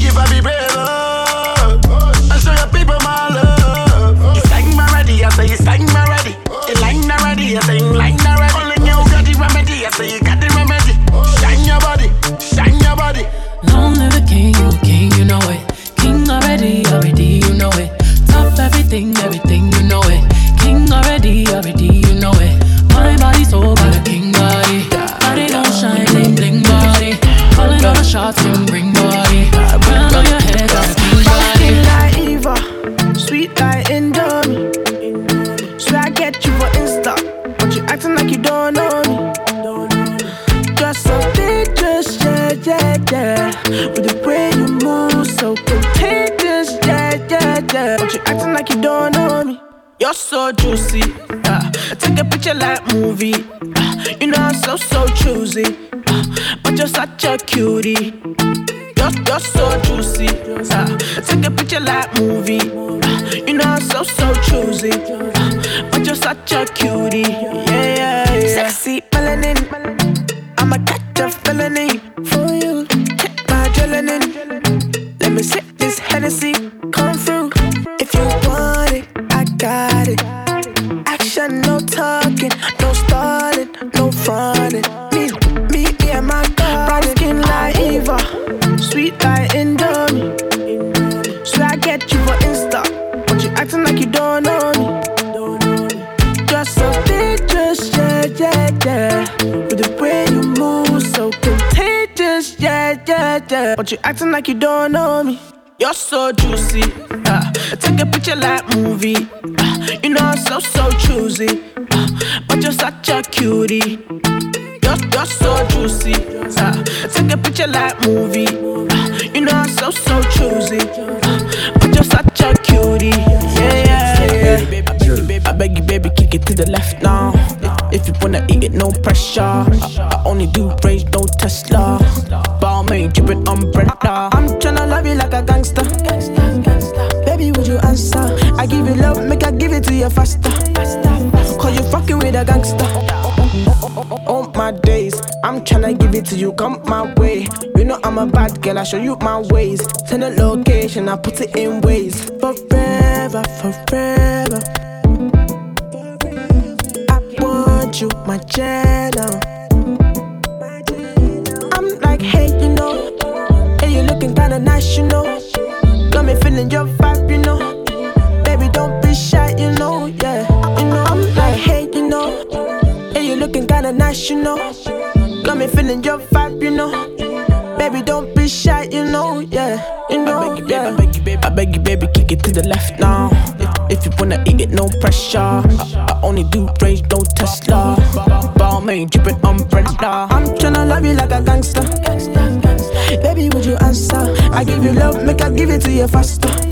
Give up brave, oh. And show your people my love. You sang my ready, I say you sang my ready. You line already, I say you line already. Only you got the remedy, I say you got the remedy. Shine your body, shine your body. Long live the king, you king, you know it. King already, already, you know it. Top everything, everything, You're so juicy, uh, take a picture like movie. Uh, you know I'm so so choosy, uh, but you're such a cutie. You're, you're so juicy. Uh, take a picture like movie. Uh, you know I'm so so choosy, uh, but you're such a cutie. Yeah, yeah, yeah. Sexy melanin, I'ma catch a felony for you. Check my adrenaline. Let me sip this Hennessy. Got it. Action, no talking, no stalling, no fronting. Me, me, and my God. Brown skin like Eva, sweet like Indomie. So I get you for Insta, but you acting like you don't know me. Just so dangerous, yeah, yeah, yeah. With the way you move, so contagious, yeah, yeah, yeah. But you acting like you don't know me. You're so juicy. Uh, take a picture like movie. Uh, you know I'm so so choosy. Uh, but you're such a cutie. You're, you're so juicy. Uh, take a picture like movie. Uh, you know I'm so so choosy. Uh, but you're such a cutie. Yeah, yeah, yeah. I beg you, baby, kick it to the left now. If, you wanna eat it, no pressure. I, I only do range, no Tesla. Balmain, dripping umbrella. I'm tryna faster. Cause you fucking with a gangster. All my days, I'm tryna give it to you, come my way. You know I'm a bad girl, I show you my ways. Send a location, I put it in Waze. Forever, forever. I want you, my channel. I'm like, hey, you know, hey, you looking kinda nice, you know. Got me feeling your vibe, you know. Kinda nice, you know. Got me feeling your vibe, you know. Baby, don't be shy, you know, yeah, you know, I beg you, baby, I beg you, baby, I beg you, baby, kick it to the left now. If, if you wanna eat it, no pressure. I, I only do range, no Tesla. Balmain, dripping umbrella. I'm tryna love you like a gangster. Baby, would you answer? I give you love, make I give it to you faster.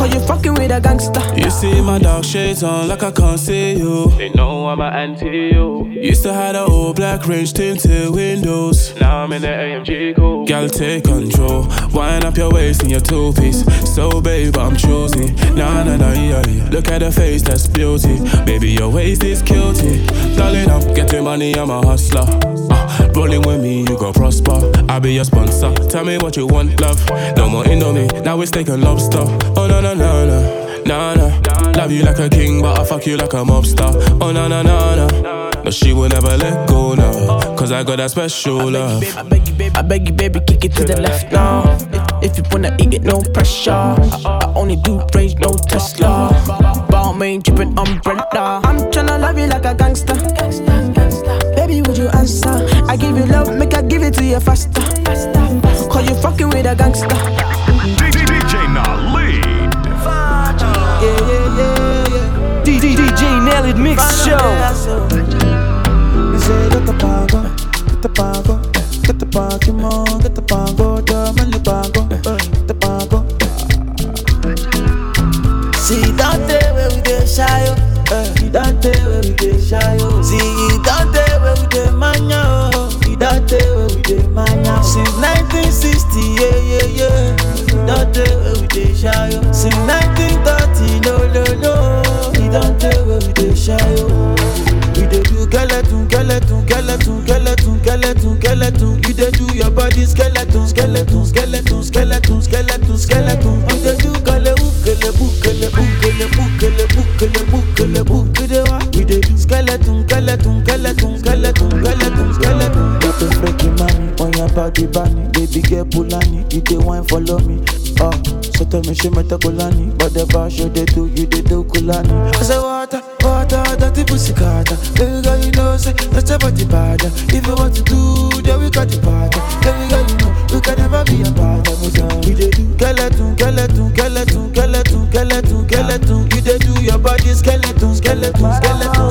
Cause you fucking with a gangster. You see my dark shades on like I can't see you. They know I'm an anti you. Used to have the old black range tinted windows. Now I'm in the AMG cool. Girl, take control. Wind up your waist in your two piece. So, babe, I'm choosy. Nah, nah, nah, yeah, yeah. Look at the face, that's beauty. Baby, your waist is cutie. Darling, I'm getting money, I'm a hustler. Uh, rolling with me, you go prosper. I'll be your sponsor. Tell me what you want, love. No more Indomie, now it's taking lobster. Oh, no, no, no, no. Nah, nah. Love you like a king, but I fuck you like a mobster. Oh, no, no, no, no. No, she will never let go now. Cause I got that special love. I beg you, baby, I beg you, baby, kick it to the left now. If, if you wanna eat it, no pressure. I, I only do range, no Tesla. Balmain, dripping umbrella. I'm tryna love you like a gangster. Baby, would you answer? I give you love, make I give it to you faster. Cause you fucking with a gangster. Tell where we get you oh. get. See, where we oh. Where we. Since 1960, yeah, yeah, yeah. Don't tell where we. Oh. Since 1930, skeleton, skeleton. You dey do your body skeleton, skeleton, skeleton, skeleton, skeleton, skeleton. You dey do kele ukele bukele bukele bukele bukele bukele bukele wa. We dey do skeleton, skeleton, skeleton, skeleton, skeleton, skeleton. Got the freaky mommy on your body bunny, baby girl Pulani, you dey wine follow me. Oh, so tell me she met a Kulani, but the bar show they do, you they do Kulani. I say water, water, dirty pussy carter. Baby girl, you know say that's about the bad. If you want to do, then we got the part. Baby girl, you know you can never be a part of me. We dey do skeleton, skeleton, skeleton, skeleton, skeleton, skeleton. You dey do your body skeleton, skeleton, skeleton,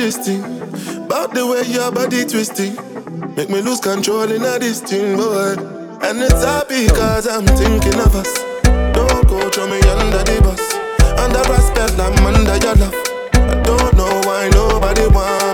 gisting about the way your body twisting. Make me lose control in a this thing, boy. And it's happy cause I'm thinking of us. Don't go throw me under the bus. Under respect, I'm under your love. I don't know why nobody wants.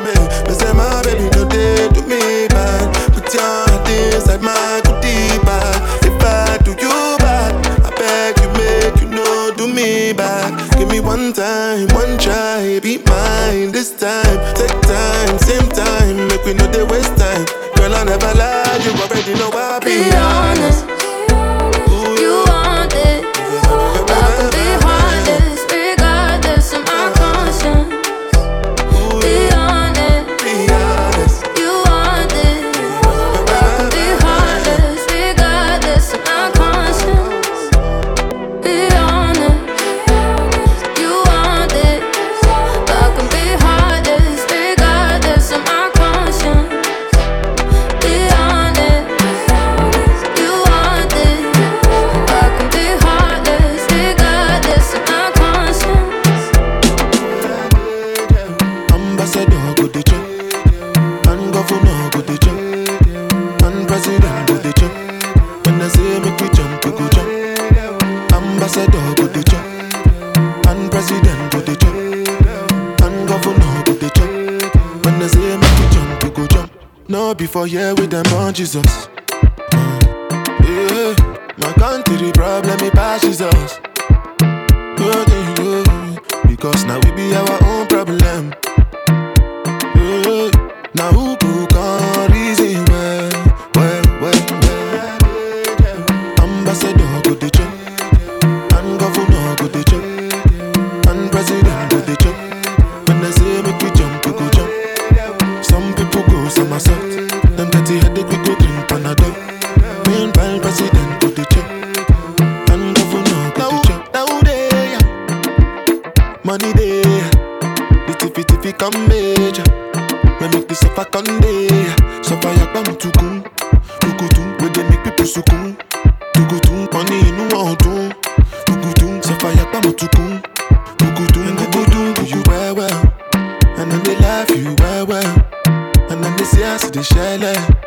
never lie, you already know I be. yeah, we them on Jesus. Utukun, Ukutun, Ukutun, do you well well? And then they love you well well. And then they the eh.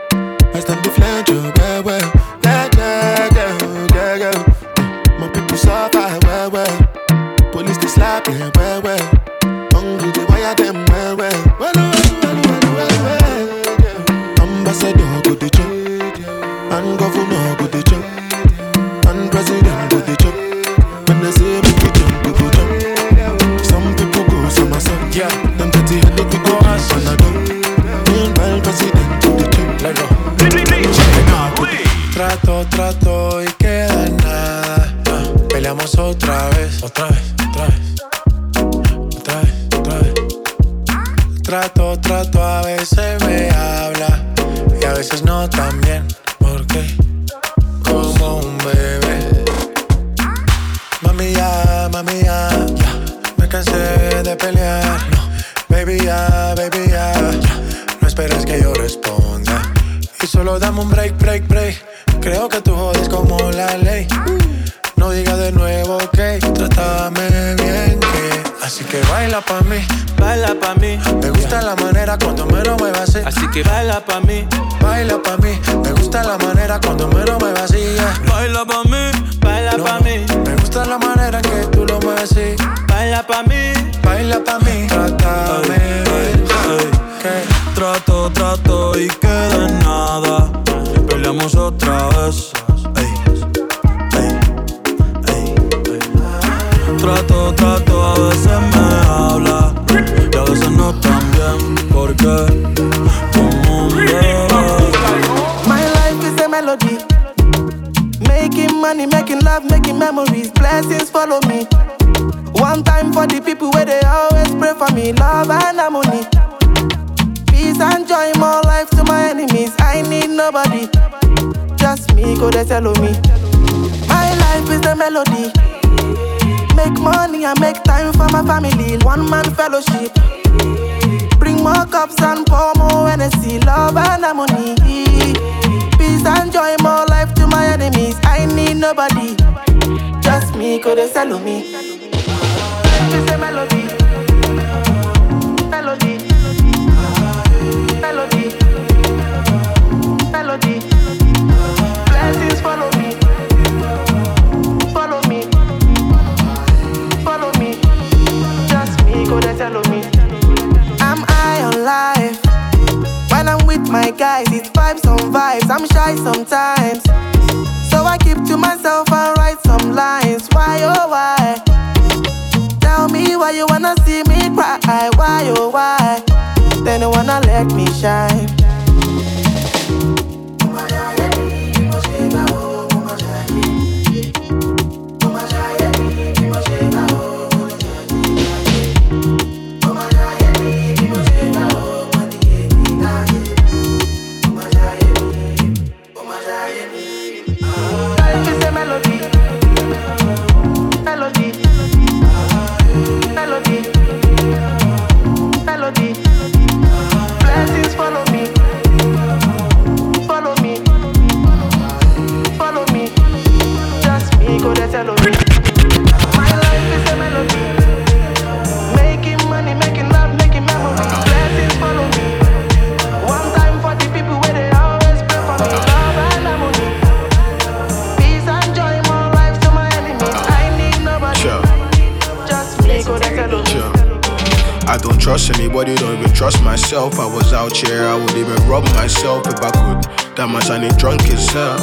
That I need drunk hell.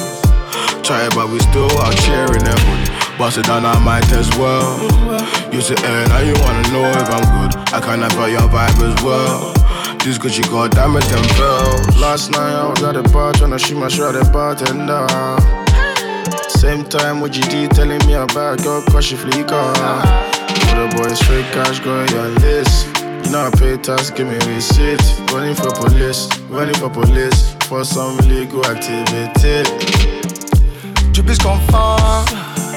Try but we still out here in that hood. Bust it down, I might as well. You say, eh, now you wanna know if I'm good. I kinda feel your vibe as well. This Gucci got damn it and fell. Last night I was at the bar trying to shoot my shot at bartender. Same time with GD telling me about girl crush your fleeker. For the boys straight cash going your list. You know I pay tax, give me receipt. Running for police, running for police for some illegal activity. Is confirmed.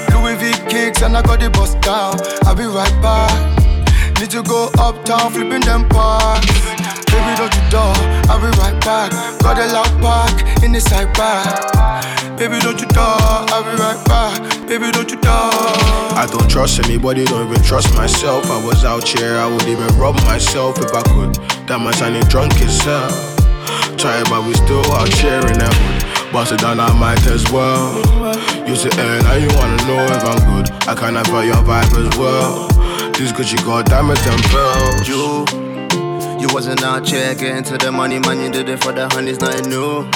Louis V kicks and I got the bus down. I'll be right back. Need to go uptown, flipping them parks. Baby, don't you door, I'll be right back. Got a loud park in the side back. Baby, don't you door, I'll be right back. Baby, don't you door. I don't trust anybody, don't even trust myself. I was out here, I would even rob myself if I could. That much I need drunk as it, but we still out that hood. Bust it down, I might as well. You say, eh, now you wanna know if I'm good. I kinda feel your vibe as well. This Gucci got diamonds and pearls. You, you wasn't out here getting to the money, man. You did it for the honey, it's nothing new.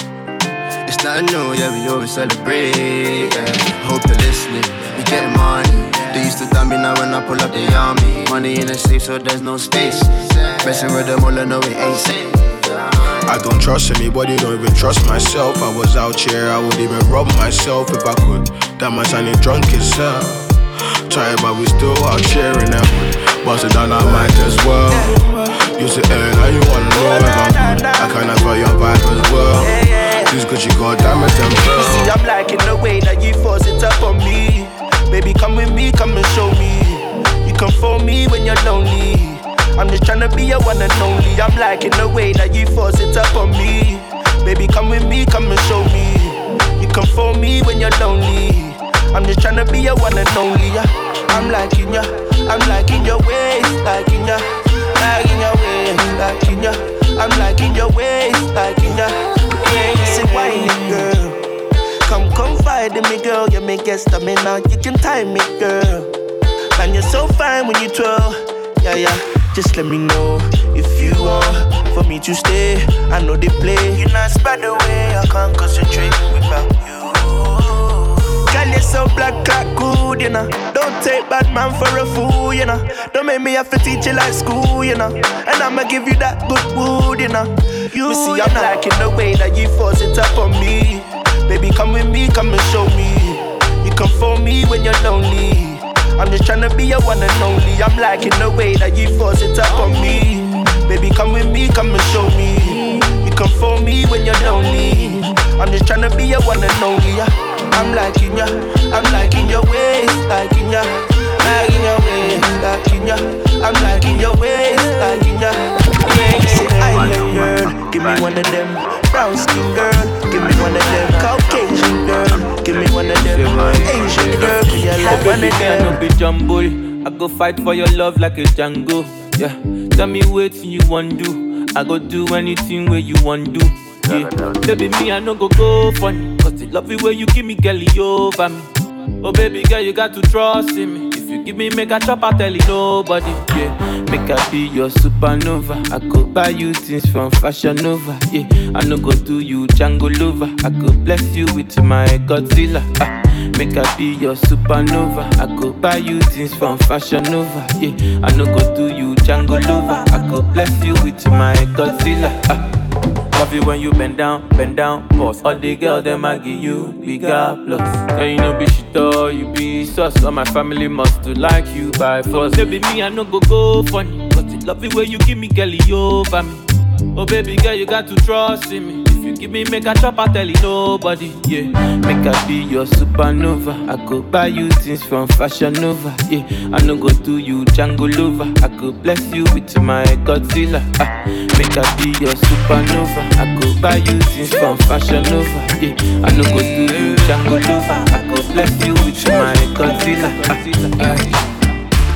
It's nothing new, yeah, we always celebrate. Yeah. Hope you're listening, we getting money. They used to dumb me now when I pull up the army. Money in the safe, so there's no space. Messing with them all, I know it ain't safe. I don't trust anybody, don't even trust myself. I was out here, I would even rob myself if I could. That man sounding drunk himself. Try but we still out sharing them. Bust it down, I might as well. You say, hey, now you wanna know if I'm good. I kinda feel your vibe as well. This Gucci got damn and them You see, I'm liking the way that you force it up on me. Baby, come with me, come and show me. You come for me when you're lonely. I'm just tryna be your one and only. I'm liking the way that you force it up on me. Baby, come with me, come and show me. You come for me when you're lonely. I'm just tryna be your one and only. Yeah. I'm liking ya, I'm liking your ways, liking ya, liking your ways, liking ya. I'm liking your ways, liking ya. Say whiny girl. Come confide in me, girl. You make get stamina. You can time me, girl. Man, you're so fine when you twirl. Yeah, yeah. Just let me know if you want for me to stay. I know they play. You're not by the way. I can't concentrate without you. Girl, you're so black, like good, you know. Don't take bad man for a fool, you know. Don't make me have to teach you like school, you know. And I'ma give you that good wood, you know. You me see, I'm liking the way that you force it up on me. Baby, come with me, come and show me. You come for me when you're lonely. I'm just tryna be your one and only. I'm liking the way that you force it up on me. Baby, come with me, come and show me. You come for me when you're lonely. I'm just tryna be your one and only. I'm liking ya, I'm liking your ways, liking ya, liking your ways, liking ya. I'm liking your ways, liking ya. Say island girl, give me one of them. Brown skin girl, give me one of them. Caucasian girl, give me one of them. Girl, me like one of them. be jumble. I go fight for your love like a Django. Yeah, tell me what you want to do. I go do anything where you want to do. Yeah, baby me I no go go funny. Cause the love you way you give me girl over me. Oh baby girl you got to trust in me. If you give me make a chop I tell you nobody. Yeah, make I be your supernova. I go buy you things from Fashion Nova. Yeah, I no go do you Django lover. I go bless you with my Godzilla. Ah. Make I be your supernova. I go buy you things from Fashion Nova. Yeah, I no go do you Django lover. I go bless you with my Godzilla. Ah. Love you when you bend down, bend down, boss. All the girls them I give you bigger plus. Yeah, you know be shit or you be sus. All my family must to like you by force. Baby me I no go go funny, but love you when you give me girl over me. Oh baby girl you got to trust in me. You give me make a chop I tell you nobody. Yeah, make I be your supernova. I go buy you things from Fashion Nova. Yeah, I no go do you Django lover. I go bless you with my Godzilla. Ah, make I be your supernova. I go buy you things from Fashion Nova. Yeah, I no go do you Django lover. I go bless you with my Godzilla. Ah,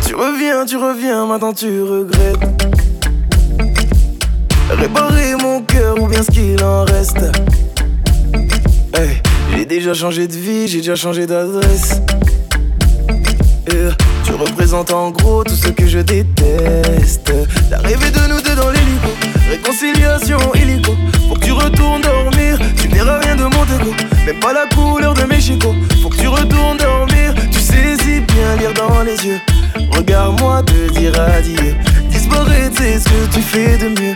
Tu reviens, tu reviens, maintenant tu regrettes. Ou bien ce qu'il en reste. Hey, j'ai déjà changé de vie, j'ai déjà changé d'adresse. Yeah, tu représentes en gros tout ce que je déteste. T'as de nous deux dans l'hélico, réconciliation illico. Faut que tu retournes dormir, tu verras rien de mon dégo. Même pas la couleur de mes chicots. Faut que tu retournes dormir, tu saisis bien lire dans les yeux. Regarde-moi te dire adieu. Disparaître, c'est ce que tu fais de mieux.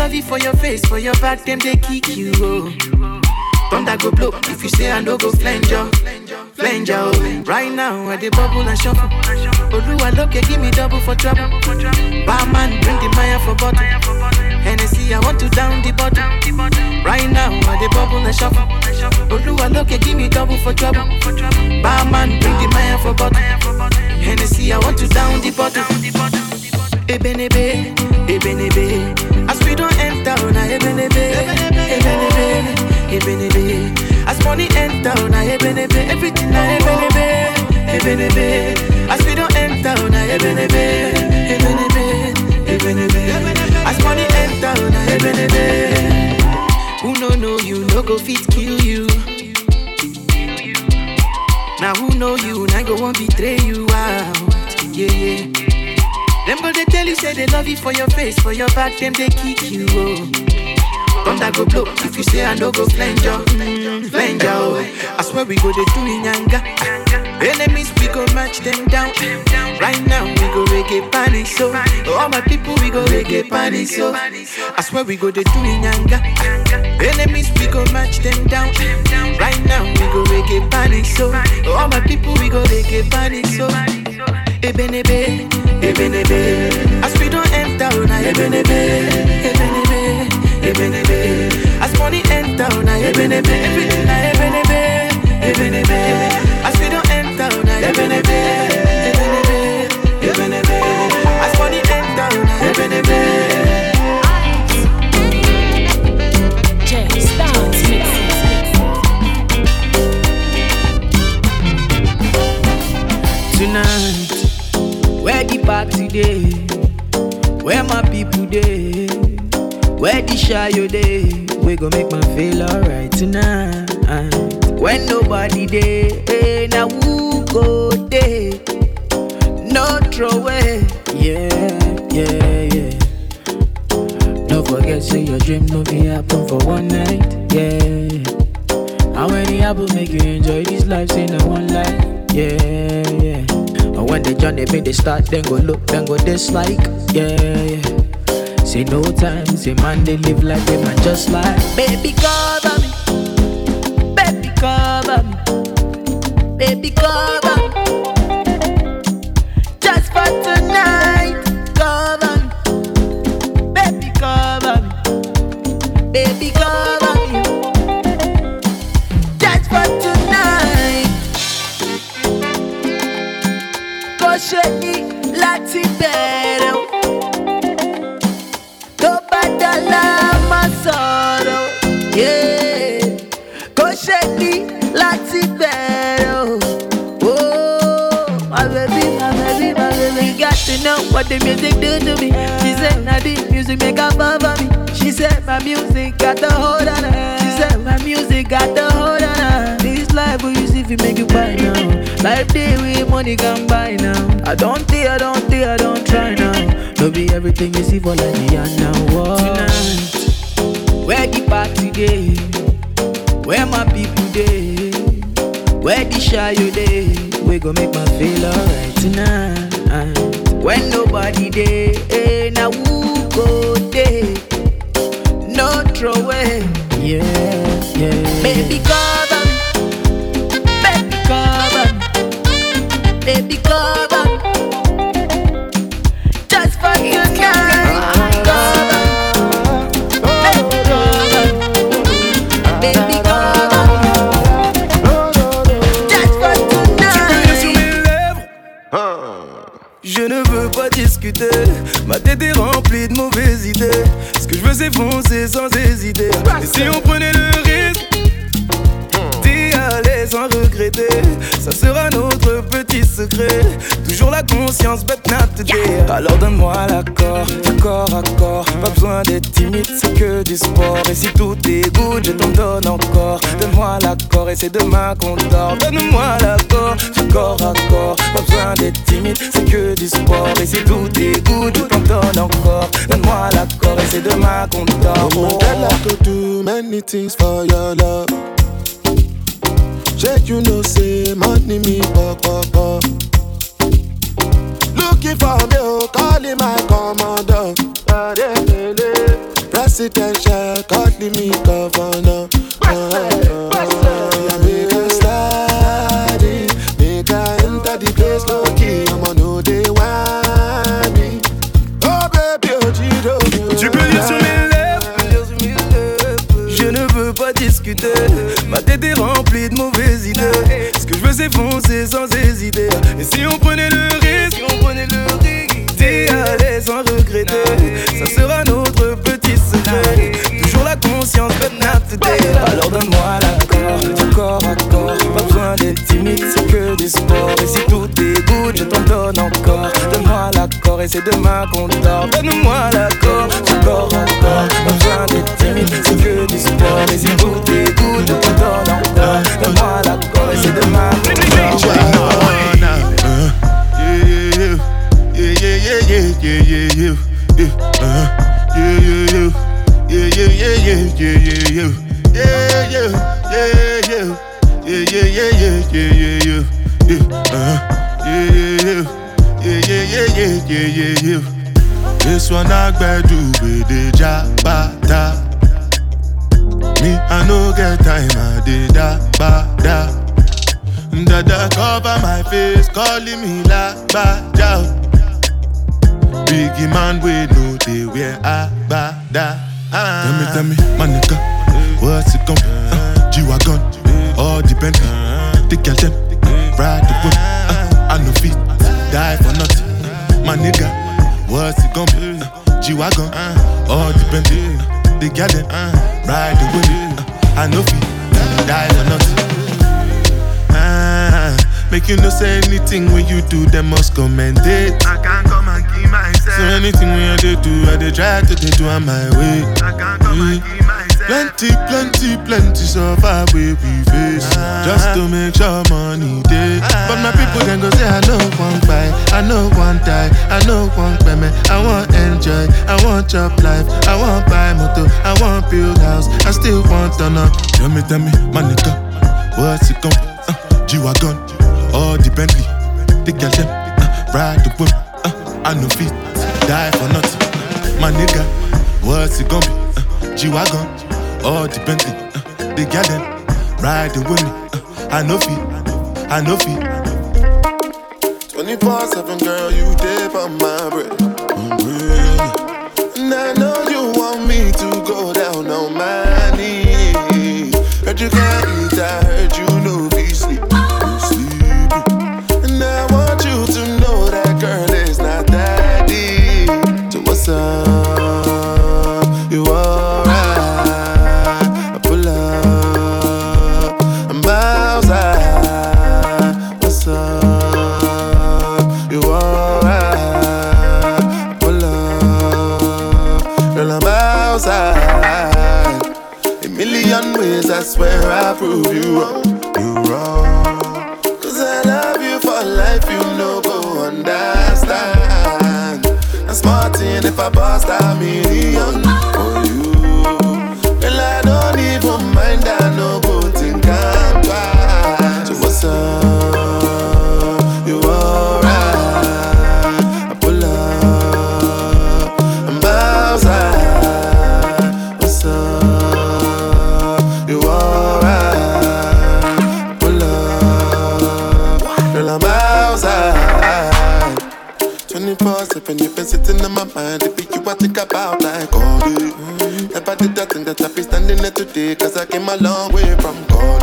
love you for your face, for your back, them they kick you. Oh. Thunder go blow if you say I no go flange you, flange you. oh. Right now I dey bubble and shuffle. Look give me double for trouble. Barman bring the Maya for bottle. Hennessy, I want to down the bottle. Right now, I the bubble and shuffle. Look, give me double for trouble. Barman, bring the man for bottle. Hennessy, I want to down the bottle. Ebenebe, Ebenebe. As we don't enter, na Ebenebe, Ebenebe, Ebenebe. As money enter, na Ebenebe. Everything na Ebenebe, Ebenebe. As we don't enter, na Ebenebe, Ebenebe, Ebenebe. As money enter, na Ebenebe. Who no know you, no go fit kill you. Now who know you, now go want betray you out. Yeah, yeah. Them go they tell you say they love you for your face, for your back, them they kick you. Oh. Thunder go blow if you say I no go flange yo, flange you. Oh. I swear we go they do in yanga. Enemies we go match them down. Right now we go reggae panic so. All my people we go reggae panic so. I swear we go they do in yanga. Enemies we go match them down. Right now we go reggae panic so. All my people we go reggae panic so. Ebenebe, Ebenebe. As we don't enter, na Ebenebe, Ebenebe, Ebenebe. As money enter, na Ebenebe, everything na Ebenebe, Ebenebe. As we don't enter, na Ebenebe, Ebenebe, Ebenebe. As money enter, na Ebenebe. Where the party day? Where my people day? Where the shy you day? We gon' make my feel alright tonight. When nobody day, hey, eh, now who go day? No throw away, yeah, yeah, yeah. Don't forget, say your dream no be happen for one night, yeah. How many apples make you enjoy this life? Say no one life, yeah, yeah. And when they join, they make they start, then go look, then go dislike, yeah, yeah. Say no time, say man, they live like they man just like Baby, cover me, baby, cover me, baby, cover me. Ṣe ní láti bẹ̀rẹ̀ o. Tó bá dọ́là má sọ̀rọ̀. Kò ṣe ní láti bẹ̀rẹ̀. Oh, my baby, my baby, my baby. You got to know what the music do to me. She said, now the music make fall for me. She said, my music got the hold on her. She said, my music got the hold on her. This life will use if you make you buy now. Life day with money can buy now. I don't think, I don't think, I don't try now. No be everything you see for like me and now. Whoa. Tonight, where the party day? Where my people day? Where the shy you day? We gon' make my feel alright tonight. When nobody day, eh, now who go day? No throw away, yeah, yeah. Baby cover ma tête est remplie de mauvaises idées. Ce que je veux c'est foncer sans hésiter. Et si on prenait le risque d'y aller sans regretter, ça sera petit Toujours la conscience n'a te dire. Alors donne-moi l'accord, corps à corps. Pas besoin d'être timide, c'est que du sport. Et si tout est good, je t'en donne encore. Donne-moi l'accord et c'est demain qu'on dort. Donne-moi l'accord, corps à. Pas besoin d'être timide, c'est que du sport. Et si tout est good, je t'en donne encore. Donne-moi l'accord et c'est demain qu'on dort. Oh, do many things. Check you know say money me pop pop pop. Looking for me, oh, calling my commander. Presidential, calling me governor. Yeah, Ma tête est remplie de mauvaises idées. Ce que je veux, c'est foncer sans hésiter. Et si on prenait le risque, si on prenait le risque, d'y aller sans regretter, ça sera notre petit secret not today. Alors donne-moi l'accord, du corps à corps. Pas besoin d'être timide, c'est que du sport. Et si tout est good, je t'en donne encore. Donne-moi l'accord et c'est demain qu'on dort. Donne-moi l'accord, du corps à corps. Pas besoin d'être timide, c'est que du sport. Et si tout est good, je t'en donne encore. Donne-moi l'accord et c'est demain qu'on dort. Yeah, yeah, yeah, yeah, yeah, yeah, yeah, yeah, uh-huh. yeah, yeah, yeah, yeah, yeah, yeah, yeah, yeah, yeah, yeah, yeah, yeah, yeah, yeah, yeah, yeah, yeah, yeah, yeah, yeah, uh-huh. yeah, yeah, yeah, yeah, yeah, yeah, yeah, yeah, yeah. This one I do with the jabata. Me, I no get time, I did that, ba, da. Dada cover my face, calling me la, ba, ja. Biggie man, we know they wear abada. Ah. Tell me, tell me, my nigga, what's it gonna be? Uh, G-Wagon, all depend. The girl them, ride the whip. Uh, I know feet, die for nothing. My nigga, what's it gonna be? Uh, G-Wagon, all depend. The girl them, ride the whip. Uh, I know feet, die for nothing. Ah, make you no say anything when you do, them must commend it. I can't come and keep myself. So anything when I dey do, I dey try to dey do on my way. I can't come and keep myself. Plenty, plenty, plenty suffer we we face just to make sure money day. But my people then go say I know one buy, I know one die, I know one payment. I want enjoy, I want job life, I want buy motor, I want build house, I still want to know. Tell me, tell me, my nigga, what's it gon' uh, G-Wagon, all the Bentley, the girl them, uh, ride the whip, uh, I know feet, die for nothing. My nigga, what's it gonna be? Uh, G-Wagon, all the Bentley, uh, the girl them, ride the me, uh, I know feet, I know feet. 24 7, girl, you dip on my bread. And I know you want me to go down on my knees. Heard you can't eat, pra bosta. In my mind. Be you I think about like all day. Never did that thing that I be standing there today. Cause I came a long way from God.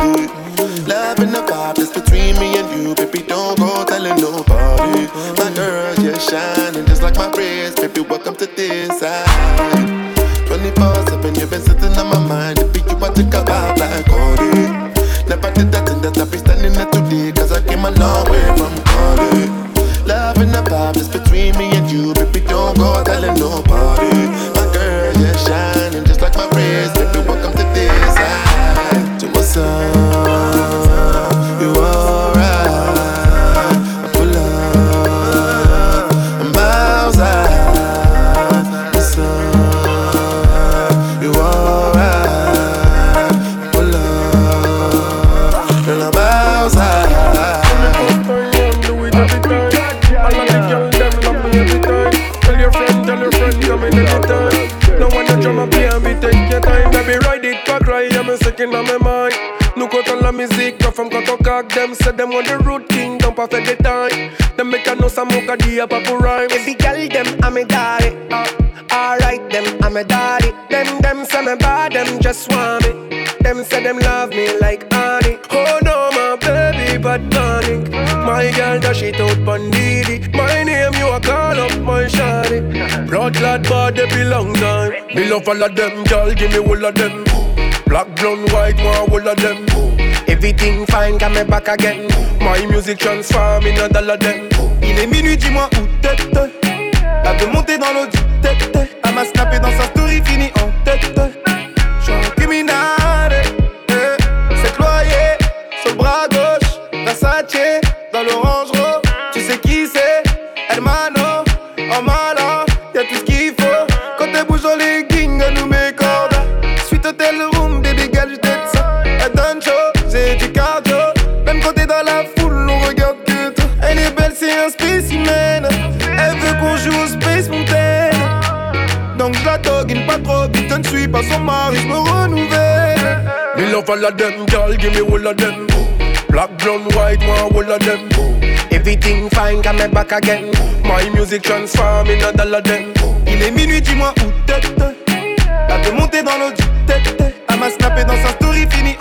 Love and the vibe that's between me and you. Baby, don't go telling nobody. My girl, you're shining just like my wrist. Baby, welcome to this side. 24 7, you've been sitting on my mind. Be you I think about like all day. Never did that thing that I be standing there today. Cause I came a long on caque them Say them want the root king, don't fait des time. Them make a know some mocha di up for rhyme Baby girl, them, I'm a daddy. Uh, Alright, them, I'm a daddy. Them, them say me bad, them just want me. Them say them love me like honey. Oh no, my baby, but tonic My girl, dash it out bandidi My name, you a call up my shawty Blood clot body belong time Me. Love all of them, girl, give me all of them. Black, blonde, white, one all of them. Everything fine, got me back again. My music transform in a dollar them. Il est minuit, dis-moi où t'es. La de monter dans l'eau du tête. Elle m'a snappé dans sa story, fini en pas son mari, je me renouvelle. Me love all of them, girl, give me all of them. Black, blonde, white, one all of them. Everything fine, got back again. My music transform in a dollar them. Il est minuit, dis-moi où t'es. La de monter dans l'eau du tête. Elle m'a dans sa story, fini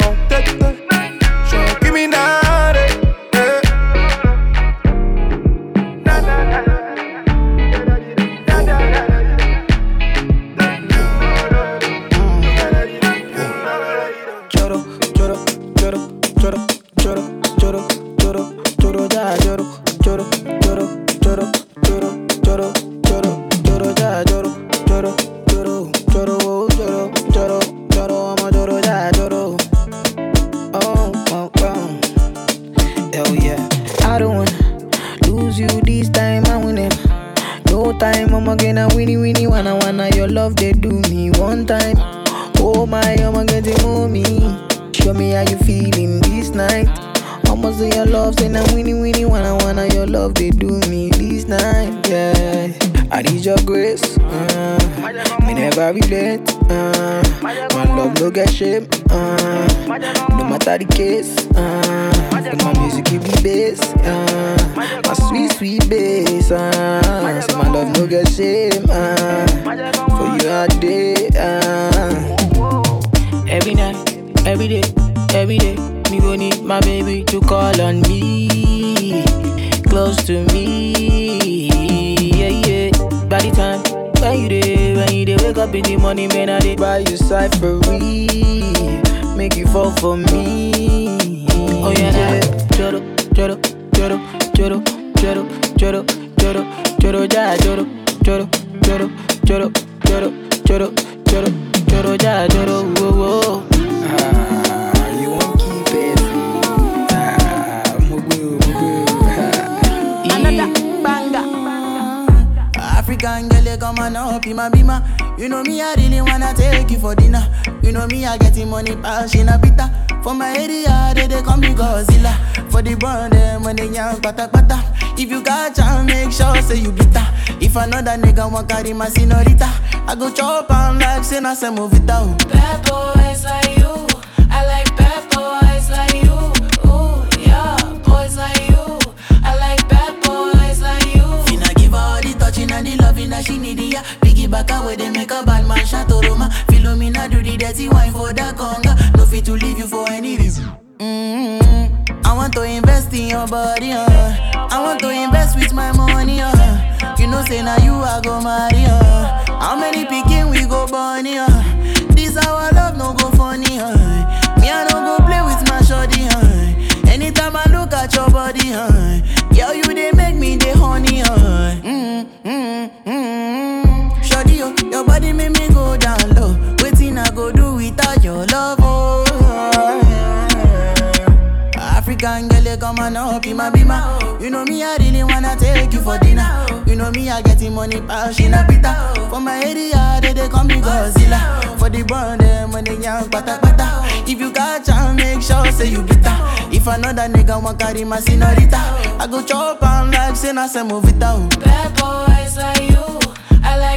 want carry my senorita, I go chop and like say na se move it. Bad boys like you. I like bad boys like you. Ooh, yeah, boys like you. I like bad boys like you. Finna give her all the touching and the loving that she need, yeah. Piggy back away, they make a bad man shot to Roma. Philomena do the dirty wine for the conga. No fit to leave you for any reason. Mm-hmm. I want to invest in your body, uh. I want to invest with my money, uh. You know, say now you I go marry, uh. How many picking we go bunny, uh. This our love no go funny, uh. Me I don't go play with my shorty, uh. Anytime I look at your body, uh. Girl, you they make me the honey, uh. Mm-hmm. Shorty, oh, your body make me go down low. Waiting I go do without your love, oh. African girl, you come on up in my bima. You know me, I really wanna take you for dinner. You know me, I getting money, passion a bitter. For my area, they, they call me Godzilla. For the brand, them eh, when they young pata pata. If you got chance, make sure say you get bitter. If another nigga want carry my senorita, I go chop and like say na se move it out. Bad boys like you. I like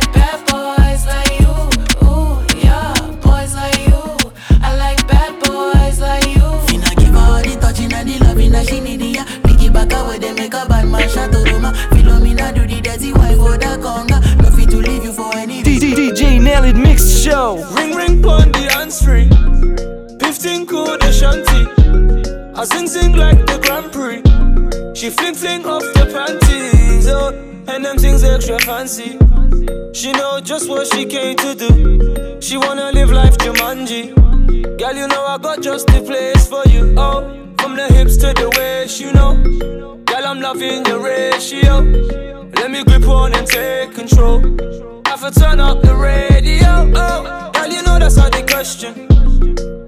and the loving that she need, yeah. Pick it back away, they make a bad man shot to Roma. Philomena do the dirty wine for the conga. No fit to leave you for any DJ Nailed Mix Show. Ring ring pon the hands free. 15 cool the shanty. I sing sing like the Grand Prix. She fling fling off the panties, oh, and them things extra fancy. She know just what she came to do. She wanna live life Jumanji. Girl, you know I got just the place for you. Oh, from the hips to the waist, you know. Girl, I'm loving your ratio. Let me grip on and take control. Have to turn up the radio. Oh, girl, you know that's not the question.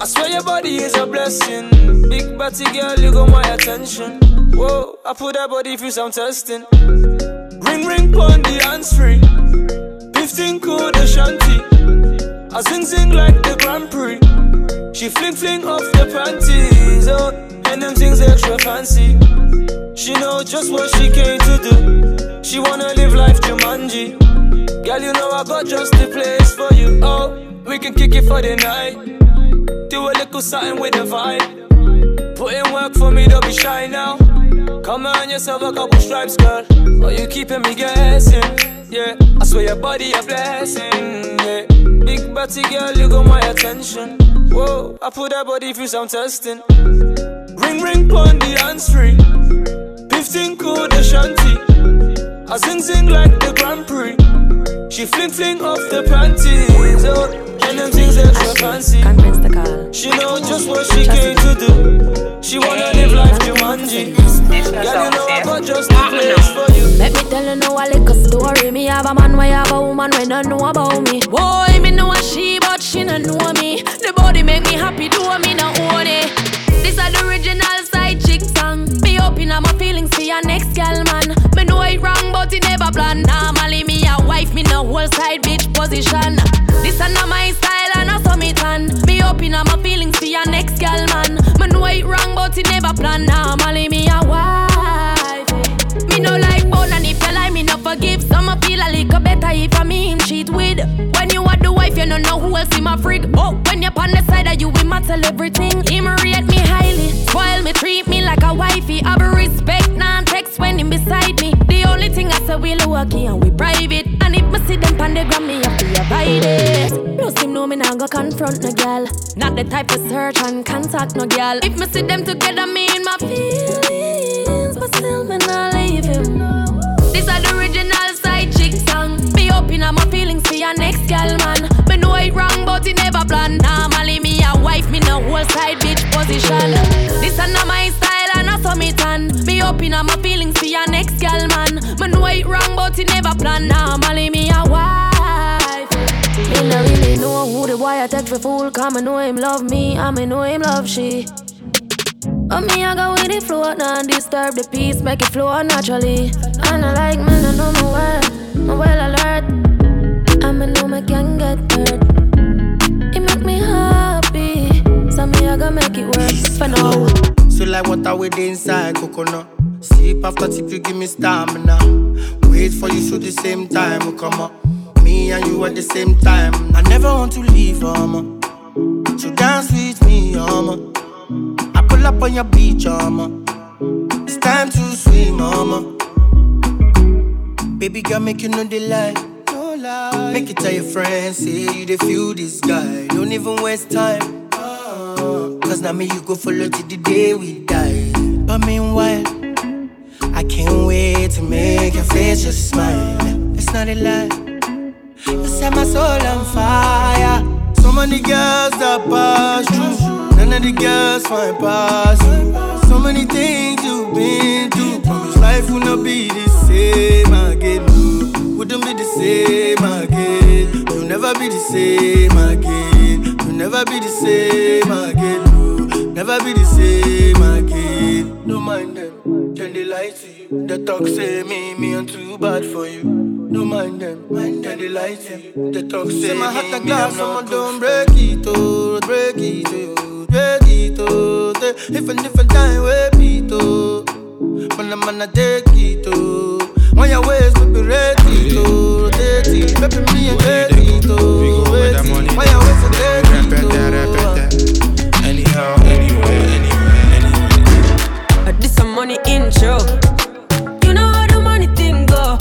I swear your body is a blessing. Big body girl, you got my attention. Whoa, I put that body through some testing. Ring ring pon the hands free. 15 cool the shanty. I zing zing like the Grand Prix. She fling fling off the panties, oh, and them things extra fancy. She know just what she came to do. She wanna live life Jumanji. Girl, you know I got just the place for you. Oh, we can kick it for the night. Do a little something with the vibe. Put in work for me, don't be shy now. Come on yourself a couple stripes, girl. Oh, you keeping me guessing. Yeah, I swear your body a blessing. Yeah, big body girl, you got my attention. Whoa, I put that body through some testing. Ring ring pon the free. 15 cool the shanty. I zing zing like the Grand Prix. She fling fling off the panties. Oh, and them things extra fancy. She know just what she came to do. She wanna live life Jumanji. Girl, you know I got just the place for you. Let me tell you now a little story. Me have a man, why have a woman when don't know about me. Boy, me know a she, but she don't know me. The body make me happy, do me no own it. This is the original side chick song. Open up my feelings for your next gal man. Me know it wrong, but it never plan. Normally me a wife, me no whole side bitch position. This is not my style and I saw me tan. Me open up my feelings for your next gal man. Me know it wrong, but it never plan. Normally me a wife. eh. Me no like bone and if you like me no forgive. Some a feel a little better if I me him cheat with. When you are the wife, you don't know who else in my freak. Oh, when you're on the side of you, we tell everything. Him rate me highly, spoil me, treat me like a wifey. I be respect, non text when him beside me. The only thing I say we lucky and we private. And if me see them pan the gram, me have to avoid it. No seem no me nah go confront no girl. Not the type to search and contact no girl. If me see them together, me in my feelings, but still me not leave him. This is the original side chick song. Me open up my feelings for your next gal man. Me know it wrong, but it never plan. Normally me a wife, me no whole side bitch position. This is not my style and I saw me. Me open up my feelings for your next gal man. Me know wrong, but it never plan. Normally me a wife. Me no really know who the boy I take for fool. Cause me know him love me, and me know him love she. But me, I go with the flow, not disturb the peace, make it flow naturally. And I like me, I know my well, my well alert. And I know me can get hurt. It make me happy, so me, I go make it work for now. So like water with the inside coconut. Sip after sip, you give me stamina. Wait for you so the same time will come up. Me and you at the same time. I never want to leave, mama. So dance with me, mama. I pull up on your beach, mama. It's time to swim, mama. Baby girl, make you know the lie. No lie. Make it tell your friends, say you dey feel this guy. Don't even waste time. Cause now me you go follow till the day we die. But meanwhile, I can't wait to make your face just smile. It's not a lie. You set my soul on fire. So many girls that pass through. None of the girls find past. So many things you've been through. Promise life will not be the same again. Wouldn't be the same again. You'll never be the same again. You'll never be the same again. no. Never be the same again. Don't mind them. Then they lie to you. They talk say me, me I'm too bad for you. Don't mind them. Mind them. They lie to you. They talk say, my heart a glass, I'ma don't break it, oh, break it, oh, break it, oh. They- If a different time, we beat, oh. When I'm gonna take it, oh. When your ways, baby, rate it, oh, rotate it. Baby, me and take it, oh, wait it. When your money intro. You know how the money thing go.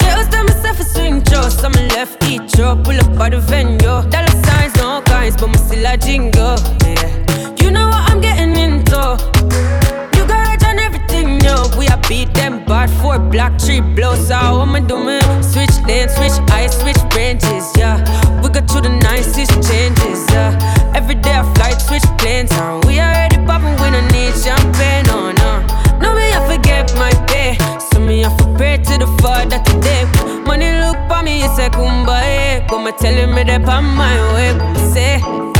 Just tell myself a swing show. Some left each show. Pull up by the venue. Dollar signs, no kinds, but me still a jingle. Yeah. You know what I'm getting into. You got on everything, yo. We a beat them bad four black tree blows out. What am I doing? Switch lane, switch ice, switch branches, yeah. We got to the nicest changes, mama telling me that I'm my way. Say,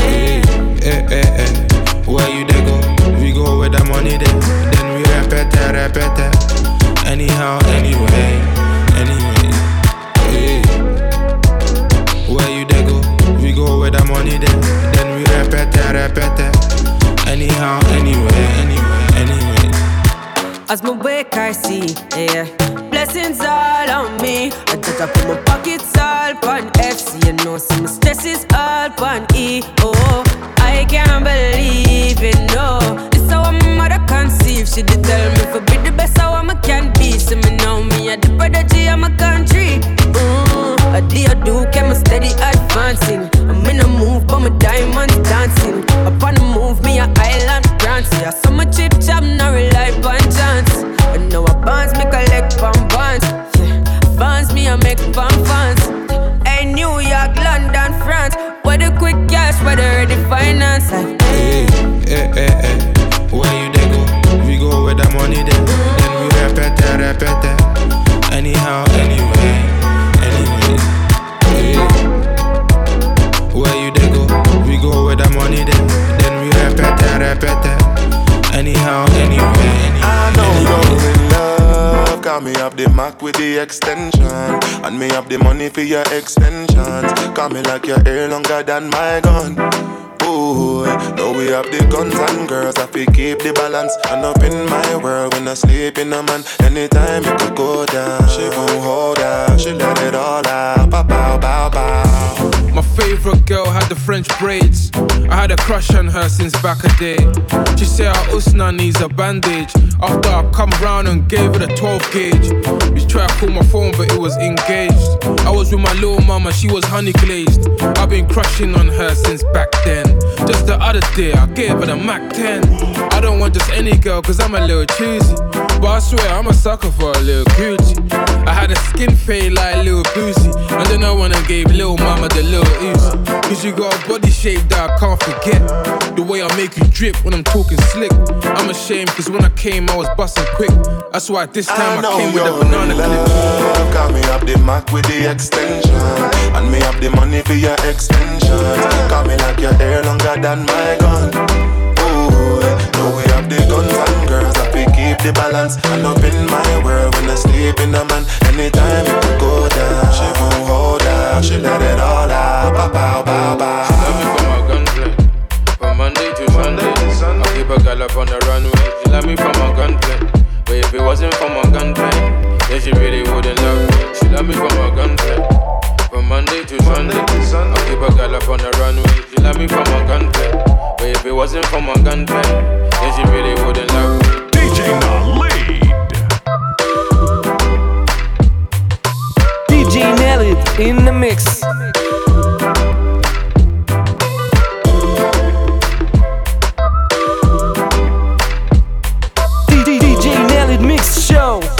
your hair longer than my gun. Ooh, know we have the guns and girls. I fi keep the balance. And up in my world when I sleep in a man. Anytime it could go down. She won't hold out. She let it all out. Bow, bow, bow, bow. Favorite girl had the French braids. I had a crush on her since back a day. She said her usna needs a bandage. After I come round and gave her the 12 gauge. Used tried to call my phone, but it was engaged. I was with my little mama, she was honey glazed. I've been crushing on her since back then. Just the other day, I gave her the Mac 10. I don't want just any girl, cause I'm a little choosy. But I swear, I'm a sucker for a little Gucci. I had a skin fade like Lil Boosie. And then I and gave Lil Mama the Lil Cause you got a body shape that I can't forget. The way I make you drip when I'm talking slick. I'm ashamed cause when I came, I was busting quick. That's why this time I, know came with a banana clip. Call me up the Mac with the extension. And me up the money for your extensions. Call me like your hair longer than my gun. Ooh, know we have the guns the balance. And up in my world when I sleep in a man. Anytime it could go down. She won't hold out. She let it all out. Bow, bow, bow, bow. Love me for my gunplay. From Monday to Sunday. I keep a girl up on the runway. She love me for my gunplay. But if it wasn't for my gunplay, then she really wouldn't love me. She love me for my gunplay. From Monday to Monday Sunday, Sunday. I keep a girl up on the runway. She love me for my content, but if it wasn't for my content, then she really wouldn't love me. DJ Khaled. DJ Khaled in the mix. DJ Khaled mix show.